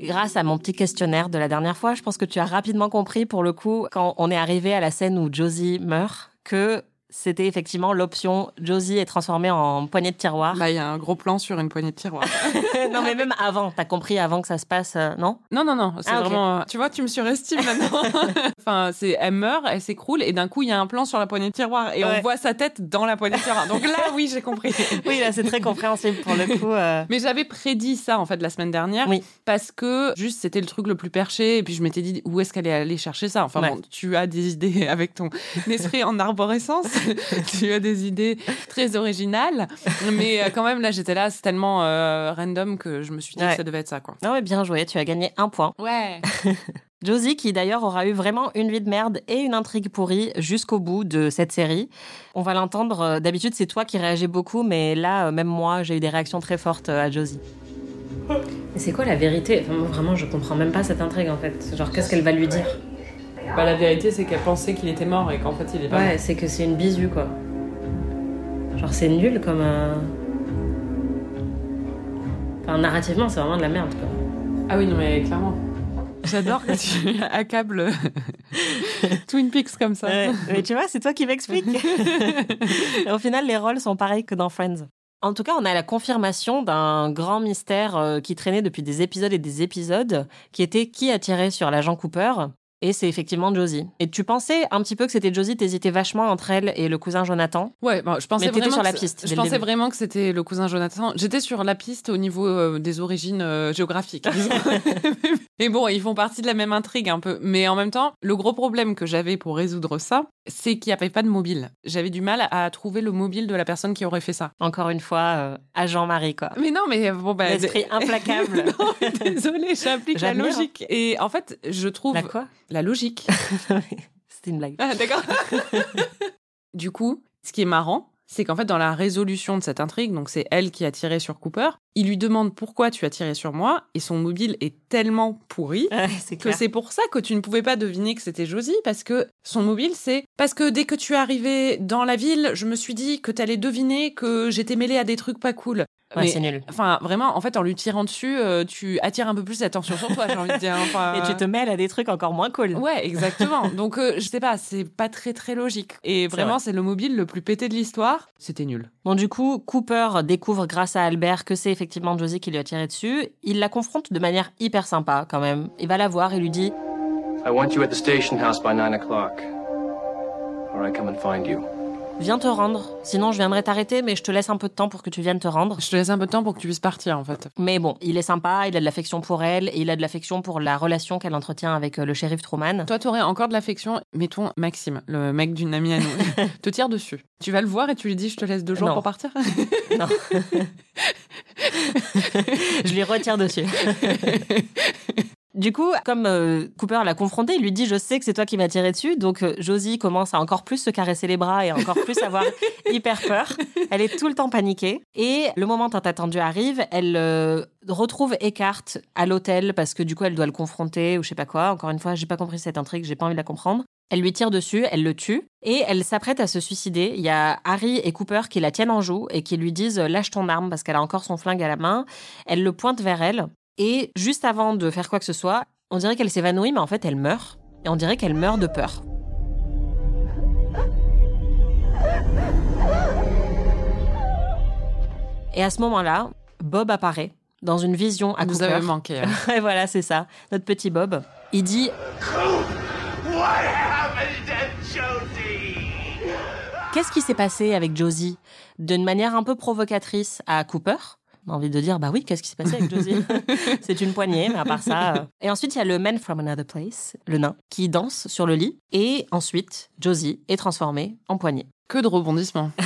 Grâce à mon petit questionnaire de la dernière fois, je pense que tu as rapidement compris pour le coup, quand on est arrivé à la scène où Josie meurt, que c'était effectivement l'option Josie est transformée en poignée de tiroir. Bah, il y a un gros plan sur une poignée de tiroir. non, mais même avant, t'as compris avant que ça se passe, euh, non? Non, non, non, c'est Ah, vraiment. Tu vois, tu me surestimes maintenant. enfin, c'est, elle meurt, elle s'écroule, et d'un coup, il y a un plan sur la poignée de tiroir, et Ouais. on voit sa tête dans la poignée de tiroir. Donc là, oui, j'ai compris. Oui, là, c'est très compréhensible pour le coup. euh. Mais j'avais prédit ça, en fait, la semaine dernière, Oui. parce que juste, c'était le truc le plus perché, et puis je m'étais dit, où est-ce qu'elle est allée chercher ça? Enfin Ouais. bon, tu as des idées avec ton esprit en arborescence, tu as des idées très originales, mais euh, quand même, là, j'étais là, c'est tellement euh, random que je me suis dit Ouais. que ça devait être ça, quoi. Non, mais bien joué, tu as gagné un point. Ouais. Josie, qui d'ailleurs aura eu vraiment une vie de merde et une intrigue pourrie jusqu'au bout de cette série. On va l'entendre. euh, D'habitude, c'est toi qui réagis beaucoup, mais là, même moi, j'ai eu des réactions très fortes à Josie. Mais c'est quoi la vérité? Enfin, moi, Vraiment, je comprends même pas cette intrigue en fait. Genre, qu'est-ce qu'elle va lui dire? Bah, la vérité, c'est qu'elle pensait qu'il était mort et qu'en fait, il est pas Ouais, mort. c'est que c'est une bisu quoi. Genre, c'est nul comme un. Enfin, narrativement, c'est vraiment de la merde quoi. Ah oui, non, mais clairement. J'adore que tu accables Twin Peaks comme ça. Ouais, mais tu vois, c'est toi qui m'expliques. Au final, les rôles sont pareils que dans Friends. En tout cas, on a la confirmation d'un grand mystère euh, qui traînait depuis des épisodes et des épisodes, qui était qui a tiré sur l'agent Cooper? Et c'est effectivement Josie. Et tu pensais un petit peu que c'était Josie, t'hésitais vachement entre elle et le cousin Jonathan? Ouais, bon, je pensais Mais vraiment sur la que- piste Je pensais vraiment que c'était le cousin Jonathan. J'étais sur la piste au niveau euh, des origines euh, géographiques. Mais bon, ils font partie de la même intrigue un peu. Mais en même temps, le gros problème que j'avais pour résoudre ça, c'est qu'il n'y avait pas de mobile. J'avais du mal à trouver le mobile de la personne qui aurait fait ça. Encore une fois, euh, agent Marie, quoi. Mais non, mais bon, bah. L'esprit implacable. non, désolée, j'applique la logique. Et en fait, je trouve. La quoi La logique. C'était une blague. Ah, d'accord. du coup, ce qui est marrant, c'est qu'en fait, dans la résolution de cette intrigue, donc c'est elle qui a tiré sur Cooper, il lui demande pourquoi tu as tiré sur moi, et son mobile est tellement pourri Ouais, que c'est pour ça que tu ne pouvais pas deviner que c'était Josie, parce que son mobile, c'est parce que dès que tu es arrivé dans la ville, je me suis dit que t'allais deviner que j'étais mêlée à des trucs pas cool. Ouais, Mais- c'est nul. Enfin, vraiment, en fait, en lui tirant dessus, euh, tu attires un peu plus l'attention sur toi, j'ai envie de dire. Enfin, Et tu te mêles à des trucs encore moins cool. Ouais, exactement. Donc, euh, je sais pas, c'est pas très très logique. Et vraiment, vrai. c'est le mobile le plus pété de l'histoire. C'était nul. Bon, du coup, Cooper découvre grâce à Albert que c'est effectivement Josie qui lui a tiré dessus. Il la confronte de manière hyper sympa quand même. Il va la voir et lui dit I want you at the station house by 9 o'clock. Or I come and find you. Viens te rendre, sinon je viendrai t'arrêter, mais je te laisse un peu de temps pour que tu viennes te rendre. Je te laisse un peu de temps pour que tu puisses partir, en fait. Mais bon, il est sympa, il a de l'affection pour elle et il a de l'affection pour la relation qu'elle entretient avec euh, le shérif Truman. Toi, t'aurais encore de l'affection. Mettons Maxime, le mec d'une amie à nous, te tire dessus. Tu vas le voir et tu lui dis Je te laisse deux jours Non. pour partir? Non. je lui retire dessus. Du coup, comme euh, Cooper l'a confronté, il lui dit Je sais que c'est toi qui m'as tiré dessus. Donc, euh, Josie commence à encore plus se caresser les bras et encore plus avoir hyper peur. Elle est tout le temps paniquée. Et le moment tant attendu arrive, elle euh, retrouve Eckhart à l'hôtel parce que du coup, elle doit le confronter ou je sais pas quoi. Encore une fois, j'ai pas compris cette intrigue, j'ai pas envie de la comprendre. Elle lui tire dessus, elle le tue et elle s'apprête à se suicider. Il y a Harry et Cooper qui la tiennent en joue et qui lui disent lâche ton arme parce qu'elle a encore son flingue à la main. Elle le pointe vers elle et juste avant de faire quoi que ce soit, on dirait qu'elle s'évanouit mais en fait elle meurt et on dirait qu'elle meurt de peur. Et à ce moment-là, Bob apparaît dans une vision à Nous Cooper. avait manqué. hein. Et voilà, c'est ça, notre petit Bob. Il dit What happened to Josie? Qu'est-ce qui s'est passé avec Josie? D'une manière un peu provocatrice à Cooper? On a envie de dire, bah oui, qu'est-ce qui s'est passé avec Josie? C'est une poignée, mais à part ça. euh. Et ensuite, il y a le Man from Another Place, le nain, qui danse sur le lit. Et ensuite, Josie est transformée en poignée. Que de rebondissements.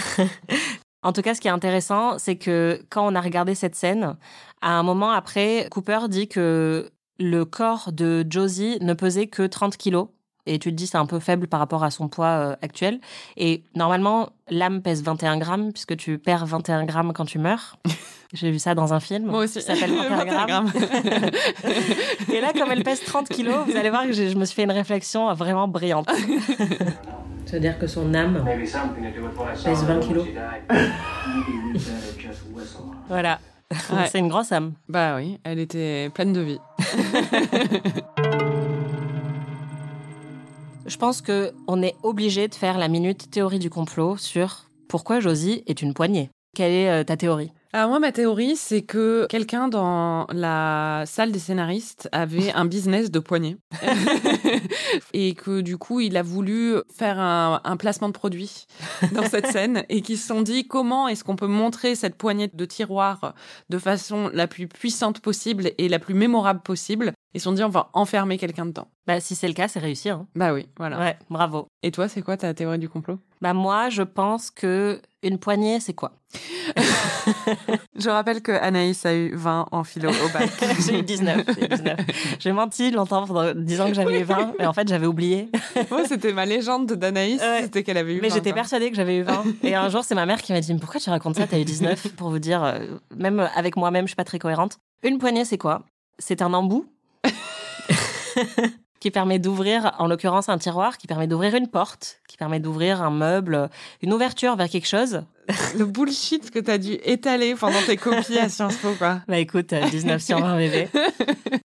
En tout cas, ce qui est intéressant, c'est que quand on a regardé cette scène, à un moment après, Cooper dit que le corps de Josie ne pesait que 30 kilos. Et tu te dis, c'est un peu faible par rapport à son poids euh, actuel. Et normalement, l'âme pèse 21 grammes, puisque tu perds 21 grammes quand tu meurs. J'ai vu ça dans un film. Moi aussi. qui s'appelle 21 21 grammes. Et là, comme elle pèse 30 kilos, vous allez voir que je me suis fait une réflexion vraiment brillante. C'est-à-dire que son âme pèse 20 kilos. Voilà. Ouais. C'est une grosse âme. Bah oui, elle était pleine de vie. Je pense que on est obligé de faire la minute théorie du complot sur pourquoi Josie est une poignée. Quelle est euh, ta théorie? Alors moi, ma théorie, c'est que quelqu'un dans la salle des scénaristes avait un business de poignée. et que du coup, il a voulu faire un, un placement de produit dans cette scène et qu'ils se sont dit comment est-ce qu'on peut montrer cette poignée de tiroir de façon la plus puissante possible et la plus mémorable possible. Ils se sont dit on va enfermer quelqu'un dedans. Bah si c'est le cas, c'est réussi. Hein. Bah oui, voilà. Ouais, bravo. Et toi, c'est quoi ta théorie du complot? Bah moi, je pense que une poignée, c'est quoi? Je rappelle que Anaïs a eu 20 en philo au bac. J'ai eu 19. J'ai eu 19. J'ai menti longtemps en disant que j'avais eu 20, mais en fait, j'avais oublié. Moi, c'était ma légende d'Anaïs, Ouais. c'était qu'elle avait eu Mais 20, j'étais quoi. persuadée que j'avais eu 20. Et un jour, c'est ma mère qui m'a dit Mais Pourquoi tu racontes ça? T'as eu 19 Pour vous dire, euh, même avec moi-même, je suis pas très cohérente. Une poignée, c'est quoi? C'est un embout qui permet d'ouvrir, en l'occurrence, un tiroir, qui permet d'ouvrir une porte, qui permet d'ouvrir un meuble, une ouverture vers quelque chose. Le bullshit que t'as dû étaler pendant tes copies à Sciences Po, quoi. Bah écoute, euh, 19 sur 20 bébé.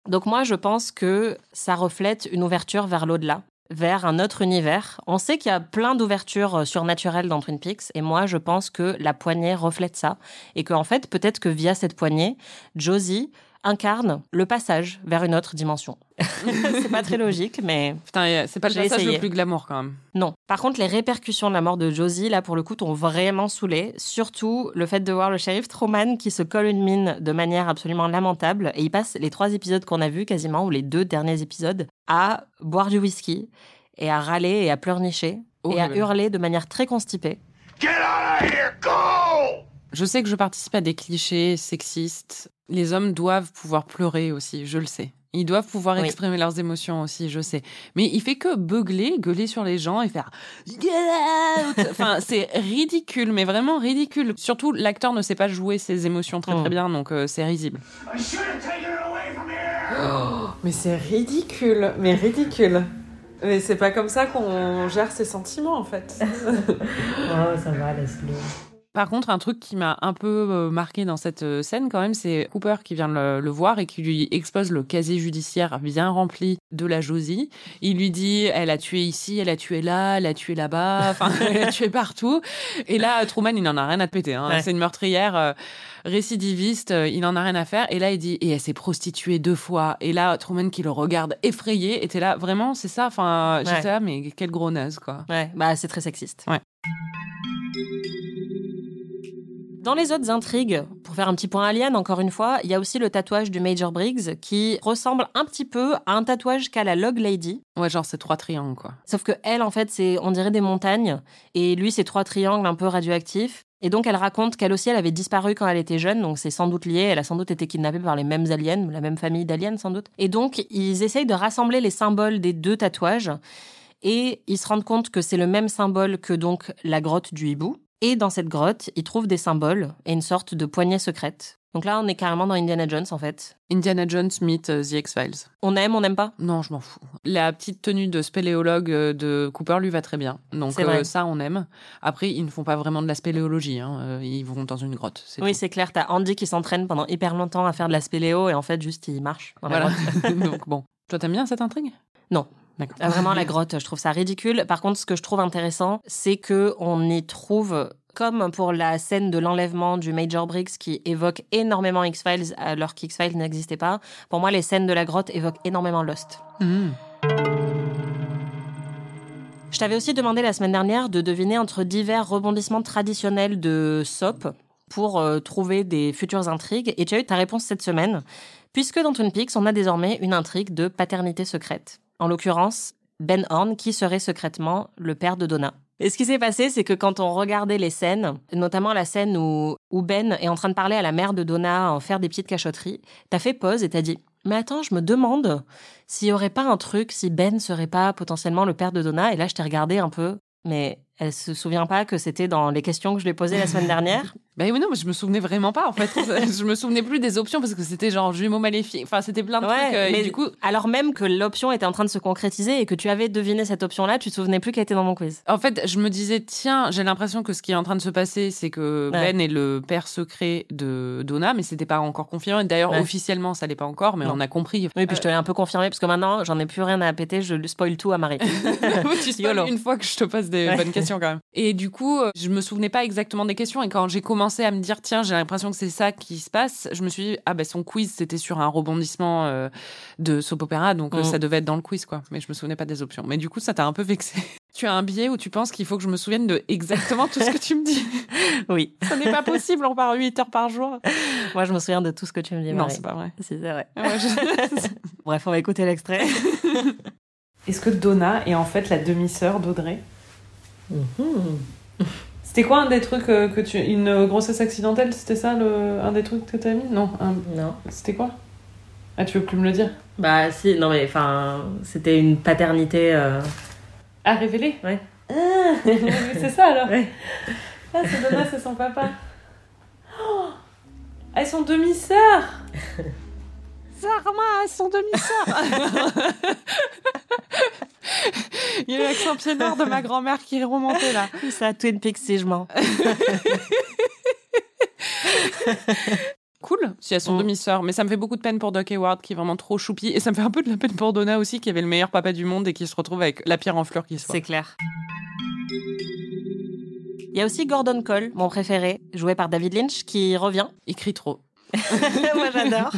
Donc moi, je pense que ça reflète une ouverture vers l'au-delà, vers un autre univers. On sait qu'il y a plein d'ouvertures euh, surnaturelles dans Twin Peaks, et moi, je pense que la poignée reflète ça, et qu'en fait, peut-être que via cette poignée, Josie incarne le passage vers une autre dimension. c'est pas très logique, mais Putain, c'est pas le passage essayé. le plus glamour, quand même. non. Par contre, les répercussions de la mort de Josie, là, pour le coup, t'ont vraiment saoulé. Surtout le fait de voir le shérif Truman qui se colle une mine de manière absolument lamentable. Et il passe les trois épisodes qu'on a vus quasiment, ou les deux derniers épisodes, à boire du whisky et à râler et à pleurnicher et à hurler de manière très constipée. Get out of here! Go! Je sais que je participe à des clichés sexistes. Les hommes doivent pouvoir pleurer aussi, je le sais. Ils doivent pouvoir Oui. exprimer leurs émotions aussi, je sais. Mais il fait que beugler, gueuler sur les gens et faire Get out Enfin, c'est ridicule, mais vraiment ridicule. Surtout, l'acteur ne sait pas jouer ses émotions très très Mm. bien, donc euh, c'est risible. I should have taken her away from here! Mais c'est ridicule, mais ridicule. Mais c'est pas comme ça qu'on gère ses sentiments en fait. Oh, ça va, laisse-le. Par contre, un truc qui m'a un peu euh, marqué dans cette euh, scène, quand même, c'est Cooper qui vient le, le voir et qui lui expose le casier judiciaire bien rempli de la Josie. Il lui dit, elle a tué ici, elle a tué là, elle a tué là-bas, enfin, elle a tué partout. Et là, Truman, il n'en a rien à te péter. Hein. Ouais. C'est une meurtrière euh, récidiviste, euh, il n'en a rien à faire. Et là, il dit, et elle s'est prostituée deux fois. Et là, Truman qui le regarde effrayé, était là, vraiment, c'est ça? Enfin, Ouais. j'étais là, mais quelle gros naze, quoi. Ouais, bah c'est très sexiste. Ouais. Dans les autres intrigues, pour faire un petit point alien, encore une fois, il y a aussi le tatouage du Major Briggs qui ressemble un petit peu à un tatouage qu'a la Log Lady. Ouais, genre, c'est trois triangles, quoi. Sauf que elle, en fait, c'est, on dirait des montagnes. Et lui, c'est trois triangles un peu radioactifs. Et donc elle raconte qu'elle aussi, elle avait disparu quand elle était jeune, donc c'est sans doute lié, elle a sans doute été kidnappée par les mêmes aliens, la même famille d'aliens sans doute. Et donc ils essayent de rassembler les symboles des deux tatouages, et ils se rendent compte que c'est le même symbole que donc la grotte du hibou. Et dans cette grotte, ils trouvent des symboles et une sorte de poignée secrète. Donc là, on est carrément dans Indiana Jones en fait. Indiana Jones meet euh, The X-Files. On aime, on n'aime pas? Non, je m'en fous. La petite tenue de spéléologue euh, de Cooper lui va très bien. Donc euh, ça, on aime. Après, ils ne font pas vraiment de la spéléologie. hein. Ils vont dans une grotte. Oui, c'est clair. T'as Andy qui s'entraîne pendant hyper longtemps à faire de la spéléo et en fait, juste il marche. dans la Voilà. Donc bon. Toi, t'aimes bien cette intrigue? Non. Ah, Vraiment, la grotte, je trouve ça ridicule. Par contre, ce que je trouve intéressant, c'est que on y trouve, comme pour la scène de l'enlèvement du Major Briggs qui évoque énormément X-Files alors qu'X-Files n'existait pas. Pour moi, les scènes de la grotte évoquent énormément Lost. Mhm. Je t'avais aussi demandé la semaine dernière de deviner entre divers rebondissements traditionnels de SOP pour euh, trouver des futures intrigues et tu as eu ta réponse cette semaine, puisque dans Twin Peaks, on a désormais une intrigue de paternité secrète. En l'occurrence, Ben Horn qui serait secrètement le père de Donna. Et ce qui s'est passé, c'est que quand on regardait les scènes, notamment la scène où, où Ben est en train de parler à la mère de Donna, en faire des petites cachotteries, t'as fait pause et t'as dit Mais attends, je me demande s'il y aurait pas un truc, si Ben serait pas potentiellement le père de Donna. Et là, je t'ai regardé un peu, mais elle se souvient pas que c'était dans les questions que je lui ai posées la semaine dernière? Bah oui, non, mais je me souvenais vraiment pas en fait. je me souvenais plus des options parce que c'était genre jumeaux maléfiques. Enfin, c'était plein de Ouais, trucs. euh, et mais du coup, alors même que l'option était en train de se concrétiser et que tu avais deviné cette option-là, tu te souvenais plus qu'elle était dans mon quiz. En fait, je me disais, tiens, j'ai l'impression que ce qui est en train de se passer, c'est que Ouais. Ben est le père secret de Donna, mais c'était pas encore confirmé. D'ailleurs, Ouais. officiellement, ça l'est pas encore, mais Non. on a compris. Oui, puis je te l'ai un peu confirmé parce que maintenant, j'en ai plus rien à péter, je spoil tout à Marie. Tu spoil une fois que je te pose des bonnes questions quand même. Et du coup, euh, je me souvenais pas exactement des questions. Et quand j'ai commencé à me dire, tiens, j'ai l'impression que c'est ça qui se passe, je me suis dit, ah ben son quiz, c'était sur un rebondissement euh, de soap opéra, donc euh, Mm. ça devait être dans le quiz, quoi. Mais je me souvenais pas des options. Mais du coup, ça t'a un peu vexé. Tu as un biais où tu penses qu'il faut que je me souvienne de exactement tout ce que tu me dis. oui. Ça n'est pas possible, on part 8 heures par jour. Moi, je me souviens de tout ce que tu me dis. Non, c'est pas vrai. Si, c'est vrai. Ouais, je- Bref, on va écouter l'extrait. Est-ce que Donna est en fait la demi-sœur d'Audrey? C'était quoi un des trucs euh, que tu. Une grossesse accidentelle C'était ça le... un des trucs que t'as mis? Non. un- Non. C'était quoi? Ah, tu veux plus me le dire? Bah, si, non, mais enfin, c'était une paternité. euh, À révéler Ouais. Ah, c'est ça alors Ouais. Ah, c'est Donna, c'est son papa. Oh Elles sont demi-sœurs Zarma, son demi-sœur. Il y a l'accent pied noir de ma grand-mère qui est remonté là. Ça, Twin Peaks, si je mens. Cool, si elles sont Mm. demi-sœurs. Mais ça me fait beaucoup de peine pour Doc Hayward qui est vraiment trop choupi. Et ça me fait un peu de la peine pour Donna aussi qui avait le meilleur papa du monde et qui se retrouve avec la pierre en fleurs qui soit. C'est clair. Il y a aussi Gordon Cole, mon préféré, joué par David Lynch, qui revient. Il crie trop. Moi, j'adore.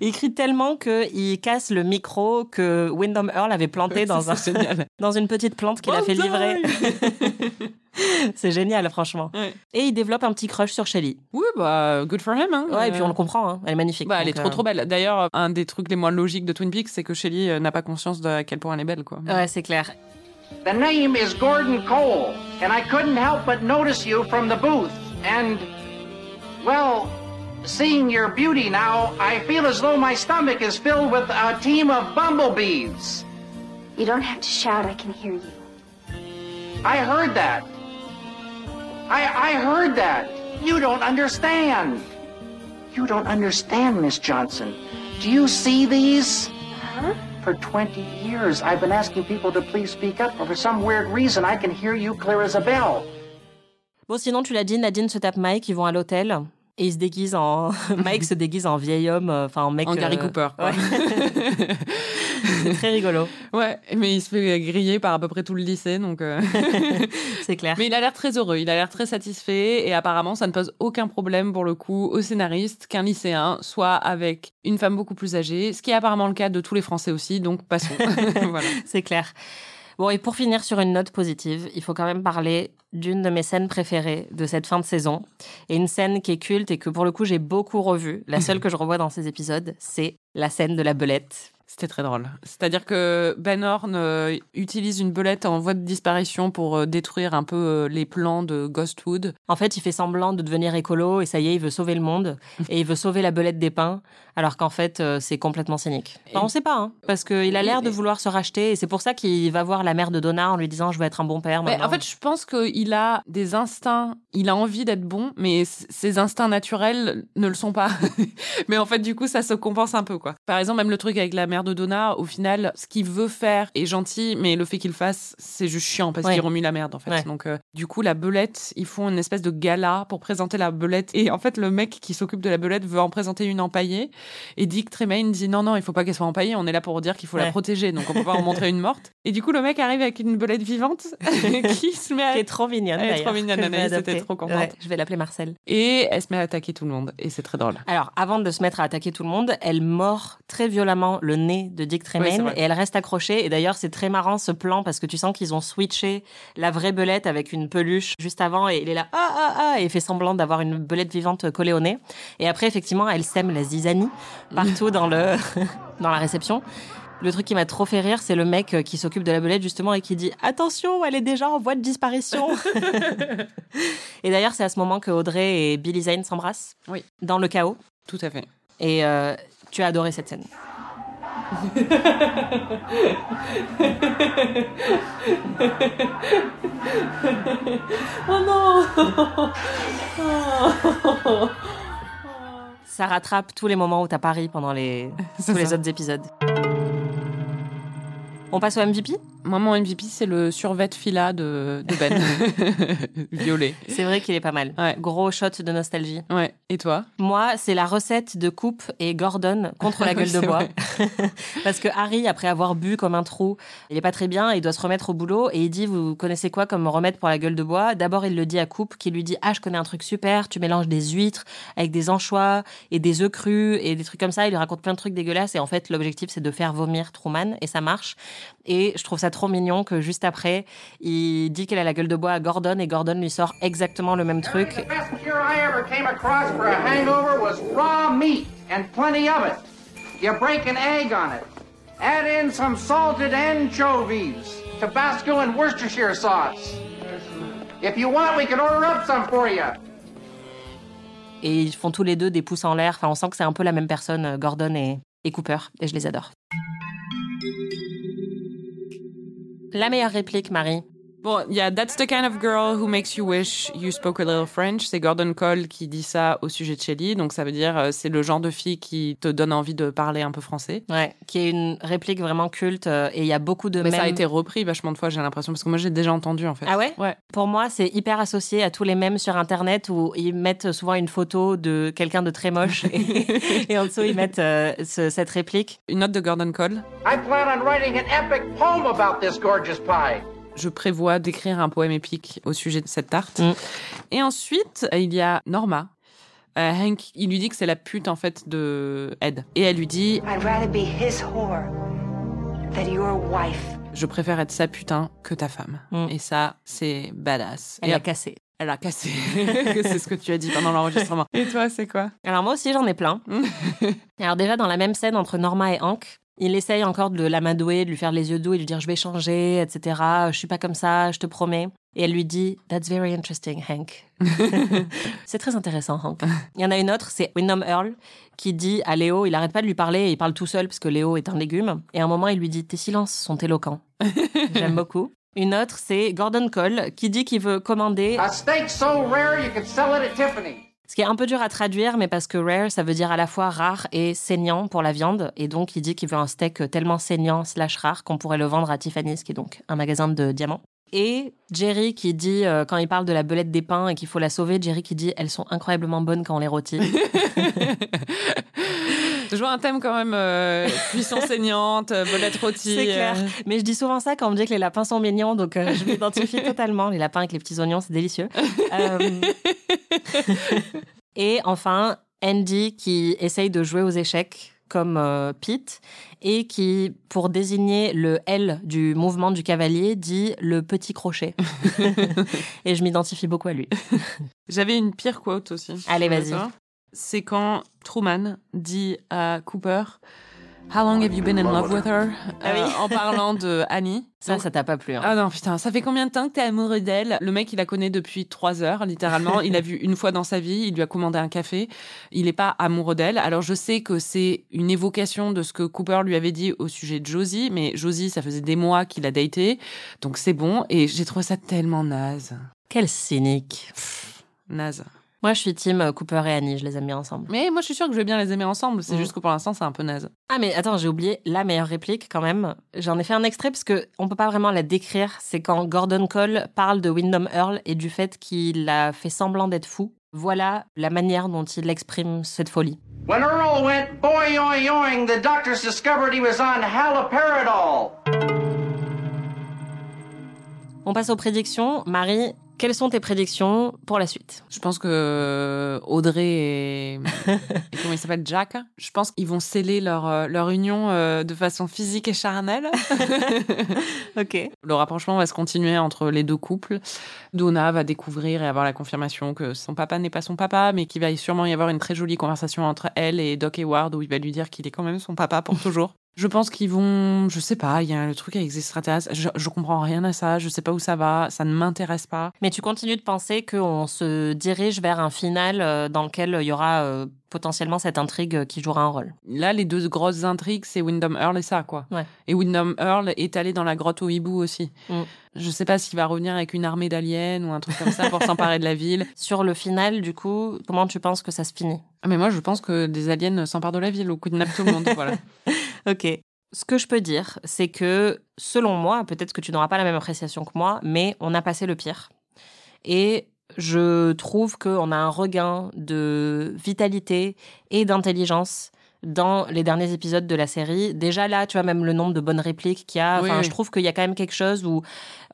Il crie tellement qu'il casse le micro que Wyndham Earl avait planté dans, un, dans une petite plante qu'il a fait livrer. C'est génial, franchement. Ouais. Et il développe un petit crush sur Shelly. Oui, bah, good for him. Hein. Ouais, et puis on Euh, le comprend, hein. elle est magnifique. Bah, elle est trop euh, trop belle. D'ailleurs, un des trucs les moins logiques de Twin Peaks, c'est que Shelly euh, n'a pas conscience de à quel point elle est belle, quoi. Ouais, c'est clair. The name is Gordon Cole, and I couldn't help but notice you from the booth. And, well, seeing your beauty now, I feel as though my stomach is filled with a team of bumblebees. You don't have to shout, I can hear you. I heard that. I, I heard that. You don't understand. You don't understand, Miss Johnson. Do you see these? Huh? For 20 years, I've been asking people to please speak up, but for some weird reason, I can hear you clear as a bell. Bon, sinon, tu l'as dit, Nadine se tape Mike, ils vont à l'hôtel. Et il se déguise en. Mike se déguise en vieil homme, euh, enfin en mec. En Gary euh, Cooper, quoi. ouais. c'est très rigolo. Ouais, mais il se fait griller par à peu près tout le lycée, donc. euh, C'est clair. Mais il a l'air très heureux, il a l'air très satisfait, et apparemment, ça ne pose aucun problème pour le coup au scénariste qu'un lycéen soit avec une femme beaucoup plus âgée, ce qui est apparemment le cas de tous les Français aussi, donc passons. voilà. C'est clair. Bon, et pour finir sur une note positive, il faut quand même parler d'une de mes scènes préférées de cette fin de saison. Et une scène qui est culte et que pour le coup j'ai beaucoup revue. La seule que je revois dans ces épisodes, c'est la scène de la belette. C'était très drôle. C'est-à-dire que Ben Horn euh, utilise une belette en voie de disparition pour euh, détruire un peu euh, les plans de Ghostwood. En fait, il fait semblant de devenir écolo et ça y est, il veut sauver le monde et il veut sauver la belette des pins, alors qu'en fait, c'est complètement cynique. Enfin, on sait pas, hein, parce qu'il a l'air de vouloir se racheter et c'est pour ça qu'il va voir la mère de Donna en lui disant Je veux être un bon père. Mais maintenant. en fait, je pense qu'il a des instincts, il a envie d'être bon, mais ses instincts naturels ne le sont pas. mais en fait, du coup, ça se compense un peu, quoi. Par exemple, même le truc avec la mère de Donna, au final, ce qu'il veut faire est gentil, mais le fait qu'il le fasse, c'est juste chiant parce Ouais. qu'il remue la merde, en fait. Ouais. Donc, euh, du coup, la belette, ils font une espèce de gala pour présenter la belette. Et en fait, le mec qui s'occupe de la belette veut en présenter une empaillée. Et Dick Tremaine dit non, non, il faut pas qu'elle soit empaillée, on est là pour dire qu'il faut la protéger, donc on peut pas en montrer une morte. Et du coup, le mec arrive avec une belette vivante qui se met à qui est trop mignonne. Elle est trop mignonne, Anaïs, adopter. était trop contente. Ouais, je vais l'appeler Marcel. Et elle se met à attaquer tout le monde. Et c'est très drôle. Alors, avant de se mettre à attaquer tout le monde, elle mord très violemment le nez de Dick Tremaine et elle reste accrochée. Et d'ailleurs, c'est très marrant ce plan parce que tu sens qu'ils ont switché la vraie belette avec une peluche juste avant et il est là ah ah ah et il fait semblant d'avoir une belette vivante collée au nez. Et après, effectivement, elle sème la zizanie partout dans le dans la réception. Le truc qui m'a trop fait rire, c'est le mec euh, qui s'occupe de la belette justement et qui dit attention, elle est déjà en voie de disparition. et d'ailleurs, c'est à ce moment que Audrey et Billy Zane s'embrassent Oui. dans le chaos. Tout à fait. Et euh, tu as adoré cette scène. Oh non Ça rattrape tous les moments où t'as pari pendant les, tous les autres épisodes. On passe au MVP Moi, mon MVP, c'est le survêt fila de, de Ben. Violet. C'est vrai qu'il est pas mal. Ouais. Gros shot de nostalgie. Ouais. Et toi? Moi, c'est la recette de Coupe et Gordon contre la gueule de bois. Parce que Harry, après avoir bu comme un trou, il est pas très bien, il doit se remettre au boulot et il dit Vous connaissez quoi comme remède pour la gueule de bois? D'abord, il le dit à Coupe qui lui dit Ah, je connais un truc super, tu mélanges des huîtres avec des anchois et des œufs crus et des trucs comme ça. Il lui raconte plein de trucs dégueulasses et en fait, l'objectif, c'est de faire vomir Truman et ça marche. Et je trouve ça trop mignon que juste après, il dit qu'elle a la gueule de bois à Gordon et Gordon lui sort exactement le même truc. The best cure I ever came across for a hangover was raw meat and plenty of it. You break an egg on it. Add in some salted anchovies, Tabasco and Worcestershire sauce. If you want, we can order up some for you. Et ils font tous les deux des pouces en l'air. Enfin, on sent que c'est un peu la même personne, euh, Gordon et, et Cooper. Et je les adore. La meilleure réplique, Marie. Bon, il y a That's the kind of girl who makes you wish you spoke a little French. C'est Gordon Cole qui dit ça au sujet de Shelley. Donc ça veut dire euh, c'est le genre de fille qui te donne envie de parler un peu français. Ouais, qui est une réplique vraiment culte. euh, Et il y a beaucoup de Mais ça a été repris vachement de fois, j'ai l'impression, parce que moi j'ai déjà entendu en fait. Ah ouais? Ouais. Pour moi, c'est hyper associé à tous les mèmes sur Internet où ils mettent souvent une photo de quelqu'un de très moche et, et en dessous ils mettent euh, ce- cette réplique. Une note de Gordon Cole. I plan on writing an epic poem about this gorgeous pie. Je prévois d'écrire un poème épique au sujet de cette tarte. Mm. Et ensuite, il y a Norma. Euh, Hank, il lui dit que c'est la pute en fait de Ed. Et elle lui dit I'd rather be his whore than your wife. Je préfère être sa putain que ta femme. Mm. Et ça, c'est badass. Elle Et a cassé. Elle a cassé. c'est ce que tu as dit pendant l'enregistrement. Et toi, c'est quoi? Alors moi aussi, j'en ai plein. Alors déjà, dans la même scène entre Norma et Hank, il essaye encore de l'amadouer, de lui faire les yeux doux et de lui dire je vais changer, etc. Je suis pas comme ça, je te promets. Et elle lui dit That's very interesting, Hank. c'est très intéressant, Hank. Il y en a une autre, c'est Wyndham Earl, qui dit à Léo, il arrête pas de lui parler, et il parle tout seul parce que Léo est un légume. Et à un moment, il lui dit Tes silences sont éloquents. J'aime beaucoup. Une autre, c'est Gordon Cole, qui dit qu'il veut commander A steak so rare you could sell it at Tiffany. Ce qui est un peu dur à traduire, mais parce que rare, ça veut dire à la fois rare et saignant pour la viande. Et donc, il dit qu'il veut un steak tellement saignant slash rare qu'on pourrait le vendre à Tiffany's, qui est donc un magasin de diamants. Et Jerry qui dit, euh, quand il parle de la belette des pains et qu'il faut la sauver, Jerry qui dit, elles sont incroyablement bonnes quand on les rôtit. Toujours un thème quand même euh, cuisson saignante, euh, belette rôtie. C'est clair. euh. Mais je dis souvent ça quand on me dit que les lapins sont mignons, donc je m'identifie totalement. Les lapins avec les petits oignons, c'est délicieux. Et enfin, Andy qui essaye de jouer aux échecs comme Pete et qui, pour désigner le L du mouvement du cavalier, dit le petit crochet. et je m'identifie beaucoup à lui. J'avais une pire quote aussi. Allez, vas-y. C'est quand Truman dit à Cooper How long have you been in love with her? Ah oui. Euh, En parlant de Annie. Ça, Donc- ça t'a pas plu. hein. Ah non, putain, ça fait combien de temps que t'es amoureux d'elle? Le mec, il la connaît depuis trois heures, littéralement. il l'a vu une fois dans sa vie, il lui a commandé un café. Il n'est pas amoureux d'elle. Alors, je sais que c'est une évocation de ce que Cooper lui avait dit au sujet de Josie, mais Josie, ça faisait des mois qu'il a daté. Donc, c'est bon. Et j'ai trouvé ça tellement naze. Quel cynique. Naze. Moi, je suis team euh, Cooper et Annie, je les aime bien ensemble. Mais moi, je suis sûre que je vais bien les aimer ensemble. C'est Mm. juste que pour l'instant, c'est un peu naze. Ah mais attends, j'ai oublié la meilleure réplique quand même. J'en ai fait un extrait parce que on peut pas vraiment la décrire. C'est quand Gordon Cole parle de Wyndham Earl et du fait qu'il a fait semblant d'être fou. Voilà la manière dont il exprime cette folie. When Earl went boy yoing yoing, the doctors discovered he was on haloperidol. On passe aux prédictions. Marie, quelles sont tes prédictions pour la suite? Je pense que Audrey et, et comment il s'appelle? Jack, je pense qu'ils vont sceller leur euh, leur union euh, de façon physique et charnelle. Ok. Le rapprochement va se continuer entre les deux couples. Donna va découvrir et avoir la confirmation que son papa n'est pas son papa, mais qu'il va sûrement y avoir une très jolie conversation entre elle et Doc Hayward où il va lui dire qu'il est quand même son papa pour toujours. Je pense qu'ils vont, je sais pas, il y a le truc avec les extraterrestres. Je, je comprends rien à ça, je sais pas où ça va, ça ne m'intéresse pas. Mais tu continues de penser qu'on se dirige vers un final euh, dans lequel il y aura euh, potentiellement cette intrigue qui jouera un rôle. Là, les deux grosses intrigues, c'est Wyndham Earl et ça, quoi. Ouais. Et Wyndham Earl est allé dans la grotte au hibou aussi. Mm. Je sais pas s'il va revenir avec une armée d'aliens ou un truc comme ça pour s'emparer de la ville. Sur le final, du coup, comment tu penses que ça se finit? Ah, Mais moi, je pense que des aliens s'emparent de la ville ou kidnappent tout le monde. voilà. Ok. Ce que je peux dire, c'est que selon moi, peut-être que tu n'auras pas la même appréciation que moi, mais on a passé le pire. Et je trouve qu'on a un regain de vitalité et d'intelligence dans les derniers épisodes de la série. Déjà là, tu vois, même le nombre de bonnes répliques qu'il y a. Oui, Enfin, oui. je trouve qu'il y a quand même quelque chose où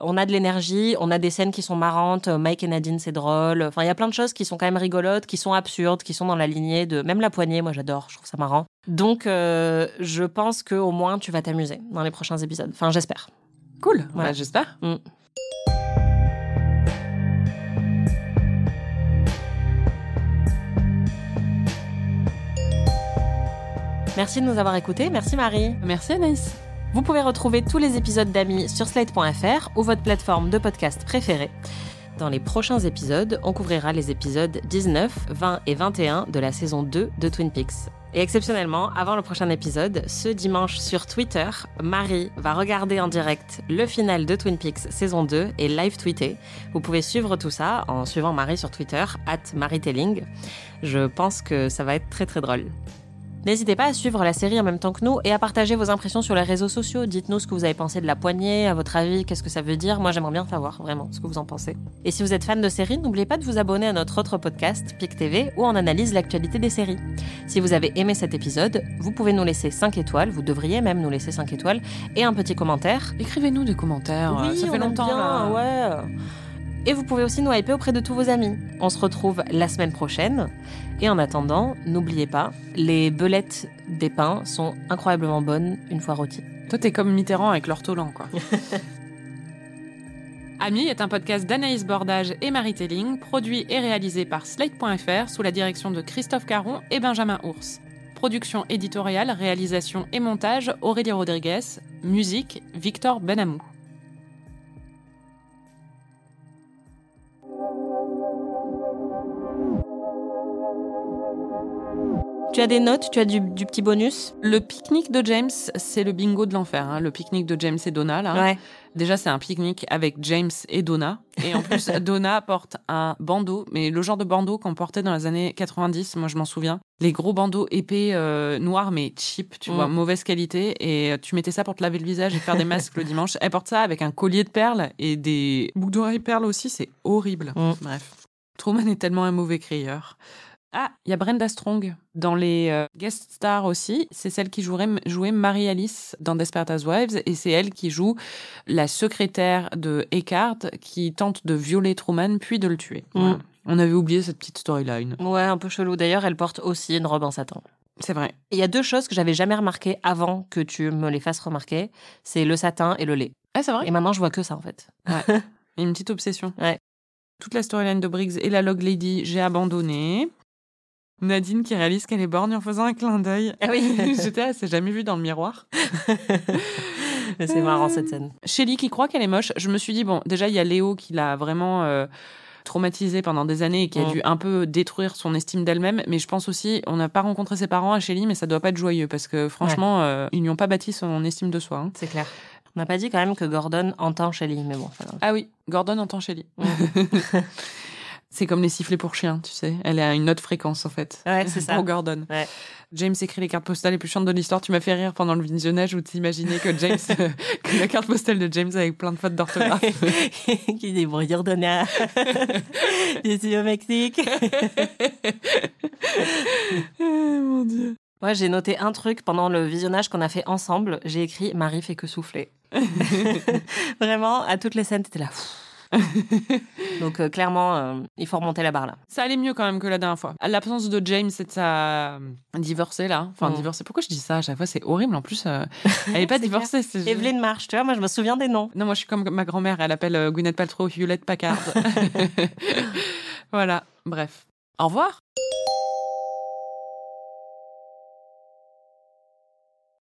on a de l'énergie, on a des scènes qui sont marrantes. Mike et Nadine, c'est drôle. Enfin, il y a plein de choses qui sont quand même rigolotes, qui sont absurdes, qui sont dans la lignée de. Même la poignée, moi j'adore, je trouve ça marrant. Donc, euh, je pense que au moins tu vas t'amuser dans les prochains épisodes. Enfin, j'espère. Cool, Ouais. Bah, j'espère. Mm. Merci de nous avoir écoutés. Merci Marie. Merci Anaïs. Vous pouvez retrouver tous les épisodes d'Amis sur slate.fr ou votre plateforme de podcast préférée. Dans les prochains épisodes, on couvrira les épisodes 19, 20 et 21 de la saison 2 de Twin Peaks. Et exceptionnellement, avant le prochain épisode, ce dimanche sur Twitter, Marie va regarder en direct le final de Twin Peaks saison 2 et live tweeter. Vous pouvez suivre tout ça en suivant Marie sur Twitter, at MarieTelling. Je pense que ça va être très très drôle. N'hésitez pas à suivre la série en même temps que nous et à partager vos impressions sur les réseaux sociaux. Dites-nous ce que vous avez pensé de la poignée, à votre avis, qu'est-ce que ça veut dire. Moi, j'aimerais bien savoir vraiment ce que vous en pensez. Et si vous êtes fan de séries, n'oubliez pas de vous abonner à notre autre podcast, PIC TV, où on analyse l'actualité des séries. Si vous avez aimé cet épisode, vous pouvez nous laisser 5 étoiles, vous devriez même nous laisser 5 étoiles, et un petit commentaire. Écrivez-nous des commentaires. Oui, ça on fait longtemps. bien, là. ouais. Et vous pouvez aussi nous hyper auprès de tous vos amis. On se retrouve la semaine prochaine. Et en attendant, n'oubliez pas, les belettes des pains sont incroyablement bonnes une fois rôties. Toi, t'es comme Mitterrand avec l'ortolan, quoi. Ami est un podcast d'Anaïs Bordage et Marie Telling, produit et réalisé par Slate.fr sous la direction de Christophe Caron et Benjamin Ours. Production éditoriale, réalisation et montage Aurélie Rodriguez. Musique Victor Benamou. Tu as des notes, tu as du, du petit bonus Le pique-nique de James, c'est le bingo de l'enfer. hein. Le pique-nique de James et Donna, là. Ouais. Déjà, c'est un pique-nique avec James et Donna. Et en plus, Donna porte un bandeau, mais le genre de bandeau qu'on portait dans les années 90, moi je m'en souviens. Les gros bandeaux épais, euh, noirs, mais cheap, tu Mm. vois, mauvaise qualité. Et tu mettais ça pour te laver le visage et faire des masques le dimanche. Elle porte ça avec un collier de perles et des boucles d'oreilles perles aussi, c'est horrible. Mm. Bref. Truman est tellement un mauvais crieur. Ah, il y a Brenda Strong dans les euh, guest stars aussi. C'est celle qui jouerait, jouait Marie-Alice dans Desperate Housewives et c'est elle qui joue la secrétaire de Eckhart qui tente de violer Truman puis de le tuer. Mm. Voilà. On avait oublié cette petite storyline. Ouais, un peu chelou. D'ailleurs, elle porte aussi une robe en satin. C'est vrai. Il y a deux choses que j'avais jamais remarquées avant que tu me les fasses remarquer. C'est le satin et le lait. Ah, c'est vrai Et maintenant, je vois que ça, en fait. Ouais. Une petite obsession. Ouais. Toute la storyline de Briggs et la Log Lady, j'ai abandonné. Nadine qui réalise qu'elle est borgne en faisant un clin d'œil. Ah oui. J'étais, elle s'est jamais vue dans le miroir. Mais c'est marrant, cette scène. Shelly qui croit qu'elle est moche. Je me suis dit, bon, déjà, il y a Léo qui l'a vraiment euh, traumatisée pendant des années et qui a Mm. dû un peu détruire son estime d'elle-même. Mais je pense aussi, on n'a pas rencontré ses parents à Shelly, mais ça doit pas être joyeux parce que franchement, euh, ils n'y ont pas bâti son estime de soi. hein. C'est clair. On n'a pas dit quand même que Gordon entend Shelly, mais bon. Ah oui, Gordon entend Shelly. c'est comme les sifflets pour chiens, tu sais. Elle est à une autre fréquence, en fait. Ouais, c'est ça. Pour Gordon. Ouais. James écrit les cartes postales les plus chiantes de l'histoire. Tu m'as fait rire pendant le visionnage où t'imaginais que James, que la carte postale de James avec plein de fautes d'orthographe. qui débrouille Donna. Je suis au Mexique. mon dieu. Moi, j'ai noté un truc pendant le visionnage qu'on a fait ensemble. J'ai écrit Marie fait que souffler. Vraiment, à toutes les scènes, t'étais là. Donc, euh, clairement, euh, il faut remonter la barre là. Ça allait mieux quand même que la dernière fois. L'absence de James et de sa divorcée là. Enfin, Mm. divorcée. Pourquoi je dis ça à chaque fois? C'est horrible. En plus, euh, elle est pas divorcée. c'est- Evelyne Marsh, tu vois, moi, je me souviens des noms. Non, moi je suis comme ma grand-mère. Elle appelle euh, Gwyneth Paltrow Hewlett Packard. voilà. Bref. Au revoir.